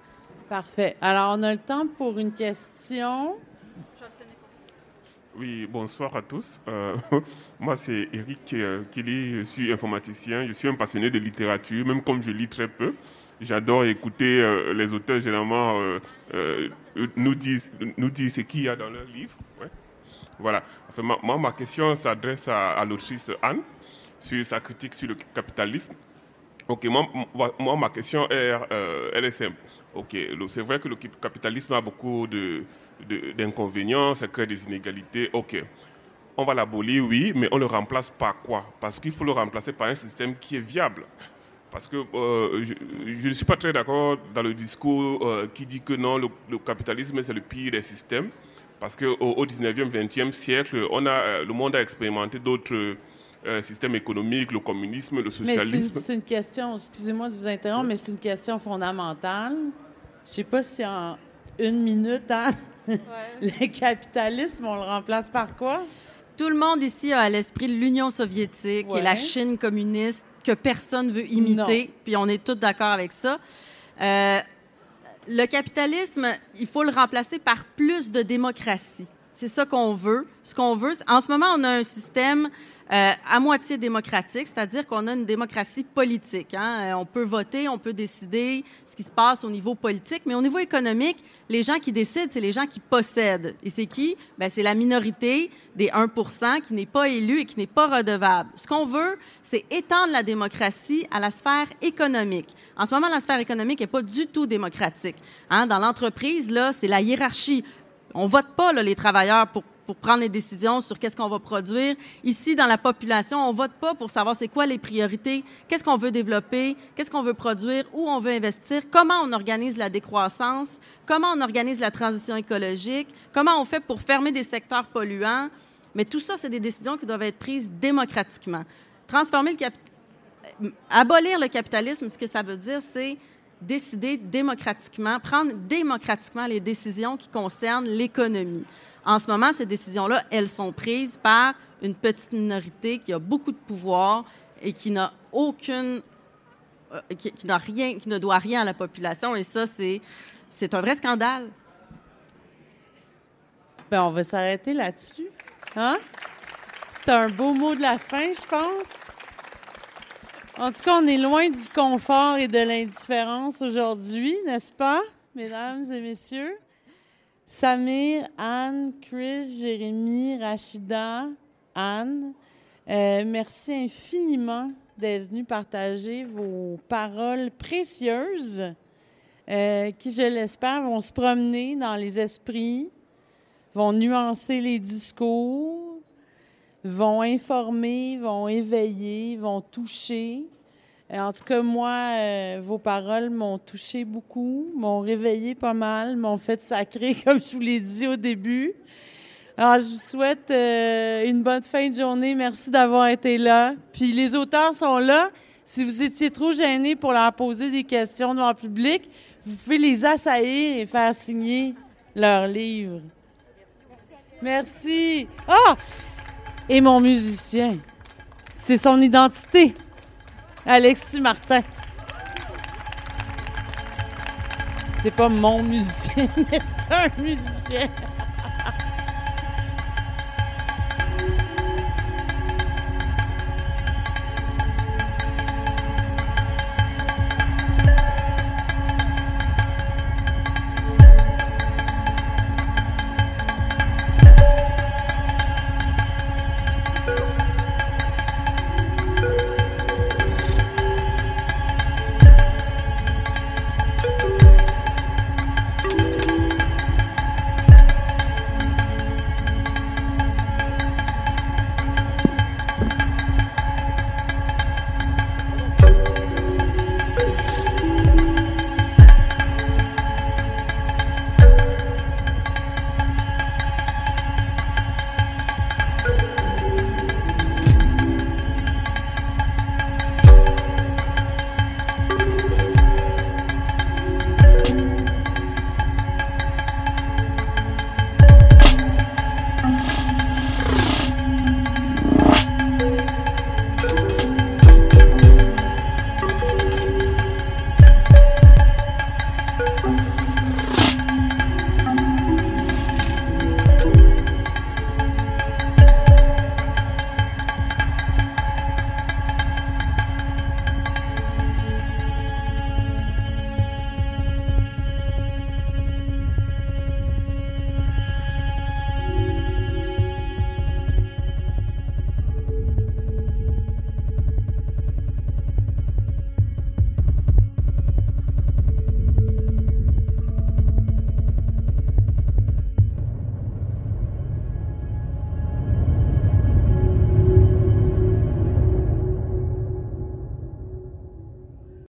Parfait. Alors, on a le temps pour une question. Oui, bonsoir à tous. Euh, moi, c'est Eric euh, Kelly, je suis informaticien, je suis un passionné de littérature, même comme je lis très peu. J'adore écouter euh, les auteurs généralement nous disent nous ce qu'il y a dans leurs livres. Voilà. Enfin, moi, ma question s'adresse à, à l'autrice Anne sur sa critique sur le capitalisme. Ok, moi, ma question est, elle est simple. Ok, c'est vrai que le capitalisme a beaucoup de, d'inconvénients, ça crée des inégalités. Ok, on va l'abolir, oui, mais on le remplace par quoi? Parce qu'il faut le remplacer par un système qui est viable. Parce que euh, je ne suis pas très d'accord dans le discours euh, qui dit que non, le, capitalisme c'est le pire des systèmes. Parce qu'au au 19e, 20e siècle, on a, euh, le monde a expérimenté d'autres systèmes économiques, le communisme, le socialisme. C'est une, une, question, excusez-moi de vous interrompre, mais c'est une question fondamentale. Je ne sais pas si en une minute, hein? le capitalisme, on le remplace par quoi? Tout le monde ici a à l'esprit l'Union soviétique et la Chine communiste que personne veut imiter, puis on est tous d'accord avec ça. Euh, le capitalisme, il faut le remplacer par plus de démocratie. C'est ça qu'on veut. Ce qu'on veut, en ce moment, on a un système euh, à moitié démocratique, c'est-à-dire qu'on a une démocratie politique. Hein. Euh, on peut voter, on peut décider ce qui se passe au niveau politique, mais au niveau économique, les gens qui décident, c'est les gens qui possèdent. Et c'est qui? Ben, c'est la minorité des 1% qui n'est pas élue et qui n'est pas redevable. Ce qu'on veut, c'est étendre la démocratie à la sphère économique. En ce moment, la sphère économique n'est pas du tout démocratique. Hein. Dans l'entreprise, là, c'est la hiérarchie. On vote pas les travailleurs pour prendre les décisions sur qu'est-ce qu'on va produire. Ici, dans la population, on vote pas pour savoir c'est quoi les priorités, qu'est-ce qu'on veut développer, qu'est-ce qu'on veut produire, où on veut investir, comment on organise la décroissance, comment on organise la transition écologique, comment on fait pour fermer des secteurs polluants. Mais tout ça, c'est des décisions qui doivent être prises démocratiquement. Transformer abolir le capitalisme, ce que ça veut dire, c'est décider démocratiquement, prendre démocratiquement les décisions qui concernent l'économie. En ce moment, ces décisions-là, elles sont prises par une petite minorité qui a beaucoup de pouvoir et qui n'a aucune, euh, qui, n'a rien, qui ne doit rien à la population. Et ça, c'est, c'est un vrai scandale. Bien, on va s'arrêter là-dessus. Hein? C'est un beau mot de la fin, je pense. En tout cas, on est loin du confort et de l'indifférence aujourd'hui, n'est-ce pas, mesdames et messieurs? Samir, Anne, Chris, Jérémy, Rachida, Anne, euh, merci infiniment d'être venu partager vos paroles précieuses euh, qui, je l'espère, vont se promener dans les esprits, vont nuancer les discours, vont informer, vont éveiller, vont toucher. Euh, en tout cas, moi, euh, vos paroles m'ont touché beaucoup, m'ont réveillé pas mal, m'ont fait sacrer, comme je vous l'ai dit au début. Alors, je vous souhaite euh, une bonne fin de journée. Merci d'avoir été là. Puis les auteurs sont là. Si vous étiez trop gênés pour leur poser des questions devant le public, vous pouvez les assaillir et faire signer leurs livres. Merci. Ah! Et mon musicien. C'est son identité. Alexis Martin. C'est pas mon musicien, mais c'est un musicien.